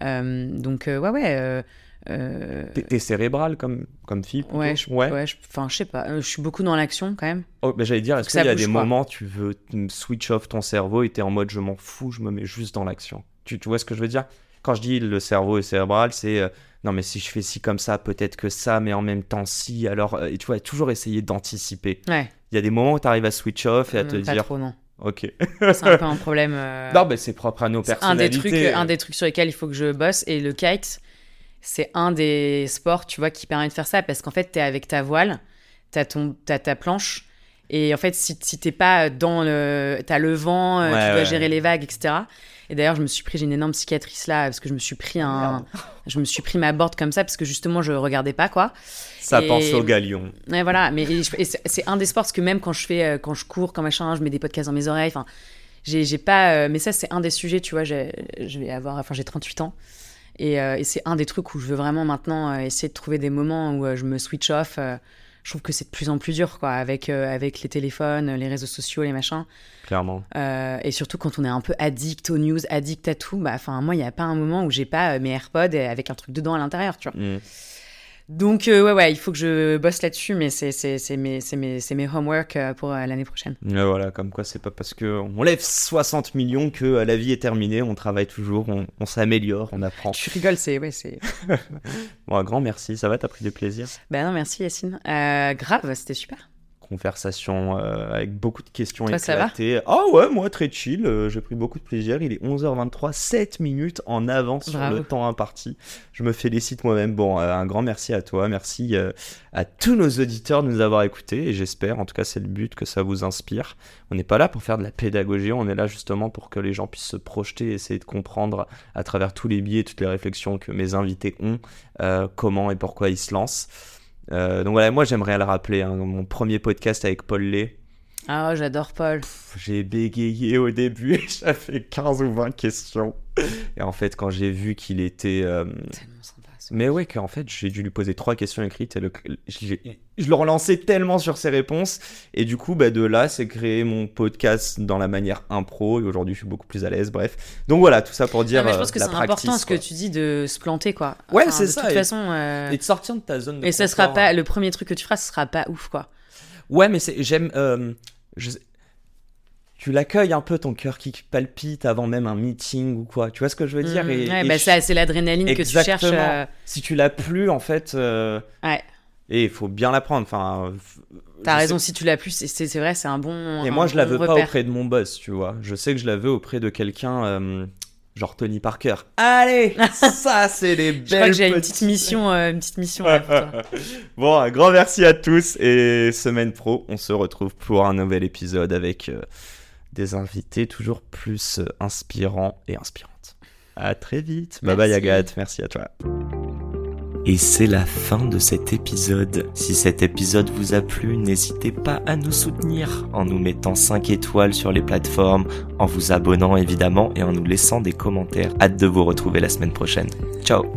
donc, ouais, ouais. Euh... T'es cérébral comme, comme fille Ouais, je, ouais. enfin, je sais pas. Euh, je suis beaucoup dans l'action quand même. Oh, mais j'allais dire, est-ce qu'il y a des moments tu veux switch off ton cerveau et t'es en mode je m'en fous, je me mets juste dans l'action tu, tu, vois ce que je veux dire? Quand je dis le cerveau est cérébral, c'est euh, non, mais si je fais ci comme ça, peut-être que ça, mais en même temps si. Alors, euh, tu vois, toujours essayer d'anticiper. Ouais. Il y a des moments où tu arrives à switch off et à te pas dire. Trop, non. Ok. c'est un peu un problème. Non, mais c'est propre à nos personnalités. Un des, trucs, un des trucs sur lesquels il faut que je bosse et le kite c'est un des sports, tu vois, qui permet de faire ça parce qu'en fait, tu es avec ta voile, tu as, as, ta planche. Et en fait, si, si t'es pas dans le. T'as le vent, euh, tu dois gérer les vagues, etc. Et d'ailleurs, je me suis pris, j'ai une énorme cicatrice là, parce que je me suis pris un. je me suis pris ma board comme ça, parce que justement, je regardais pas, quoi. Ça pense au galion. Ouais, voilà. Mais c'est un des sports, parce que même quand je fais, euh, quand je cours, quand machin, je mets des podcasts dans mes oreilles, enfin. J'ai pas. Euh, mais ça, c'est un des sujets, tu vois, je vais avoir. Enfin, j'ai 38 ans. Euh, et, c'est un des trucs où je veux vraiment maintenant euh, essayer de trouver des moments où euh, je me switch off. je trouve que c'est de plus en plus dur, quoi, avec, avec les téléphones, les réseaux sociaux, les machins. Clairement. et surtout quand on est un peu addict aux news, addict à tout, bah, moi, il n'y a pas un moment où j'ai pas mes AirPods avec un truc dedans à l'intérieur, tu vois. Mm. Donc, euh, ouais, ouais, il faut que je bosse là-dessus, mais c'est mes, mes, mes homework euh, pour euh, l'année prochaine. voilà, comme quoi, c'est pas parce qu'on lève 60 millions que la vie est terminée, on travaille toujours, on, on s'améliore, on apprend. Tu rigoles, c'est. Ouais, bon, un grand merci, ça va, t'as pris du plaisir? Ben non, merci Yacine. grave, c'était super conversation euh, avec beaucoup de questions éclatées. Ah ouais, moi très chill, euh, j'ai pris beaucoup de plaisir. Il est 11h23, 7 minutes en avance sur le temps imparti. Je me félicite moi-même. Bon, euh, un grand merci à toi, merci à tous nos auditeurs de nous avoir écoutés et j'espère, en tout cas c'est le but, que ça vous inspire. On n'est pas là pour faire de la pédagogie, on est là justement pour que les gens puissent se projeter et essayer de comprendre à travers tous les biais, toutes les réflexions que mes invités ont, comment et pourquoi ils se lancent. Euh, donc voilà, moi j'aimerais le rappeler, hein, mon premier podcast avec Paul Lay. Ah, j'adore Paul. J'ai bégayé au début et j'avais 15 ou 20 questions. Et en fait, quand j'ai vu qu'il était. Euh, mais ouais, qu'en fait, j'ai dû lui poser trois questions écrites et le, je, le relançais tellement sur ses réponses. Et du coup, bah, de là, c'est créé mon podcast dans la manière impro. Et aujourd'hui, je suis beaucoup plus à l'aise. Bref. Donc voilà, tout ça pour dire. mais je pense que c'est important ce que tu dis de se planter, quoi. Ouais, c'est ça. De toute façon. Euh, et de sortir de ta zone de Et ça sera pas. Le premier truc que tu feras, ce sera pas ouf, quoi. Ouais, mais j'aime. Euh, je tu l'accueilles un peu ton cœur qui palpite avant même un meeting ou quoi. Tu vois ce que je veux dire Mm, et, ouais, et bah, je- ça, c'est l'adrénaline que tu cherches. Euh, Si tu l'as plus, en fait. euh, Ouais. Et il faut bien l'apprendre. Enfin, f- T'as raison, sais- si tu l'as plus, c'est- vrai, c'est un bon. Et un moi, je la bon veux pas auprès de mon boss, tu vois. Je sais que je la veux auprès de quelqu'un, euh, genre Tony Parker. Allez, ça, c'est des belles Je crois que j'ai une petites- petite mission, une petite mission là, pour toi. Bon, un grand merci à tous et semaine pro, on se retrouve pour un nouvel épisode avec des invités toujours plus euh, inspirants et inspirantes. À très vite. Bye bye. Agathe, merci à toi. Et c'est la fin de cet épisode. Si cet épisode vous a plu, n'hésitez pas à nous soutenir en nous mettant 5 étoiles sur les plateformes, en vous abonnant évidemment et en nous laissant des commentaires. Hâte de vous retrouver la semaine prochaine. Ciao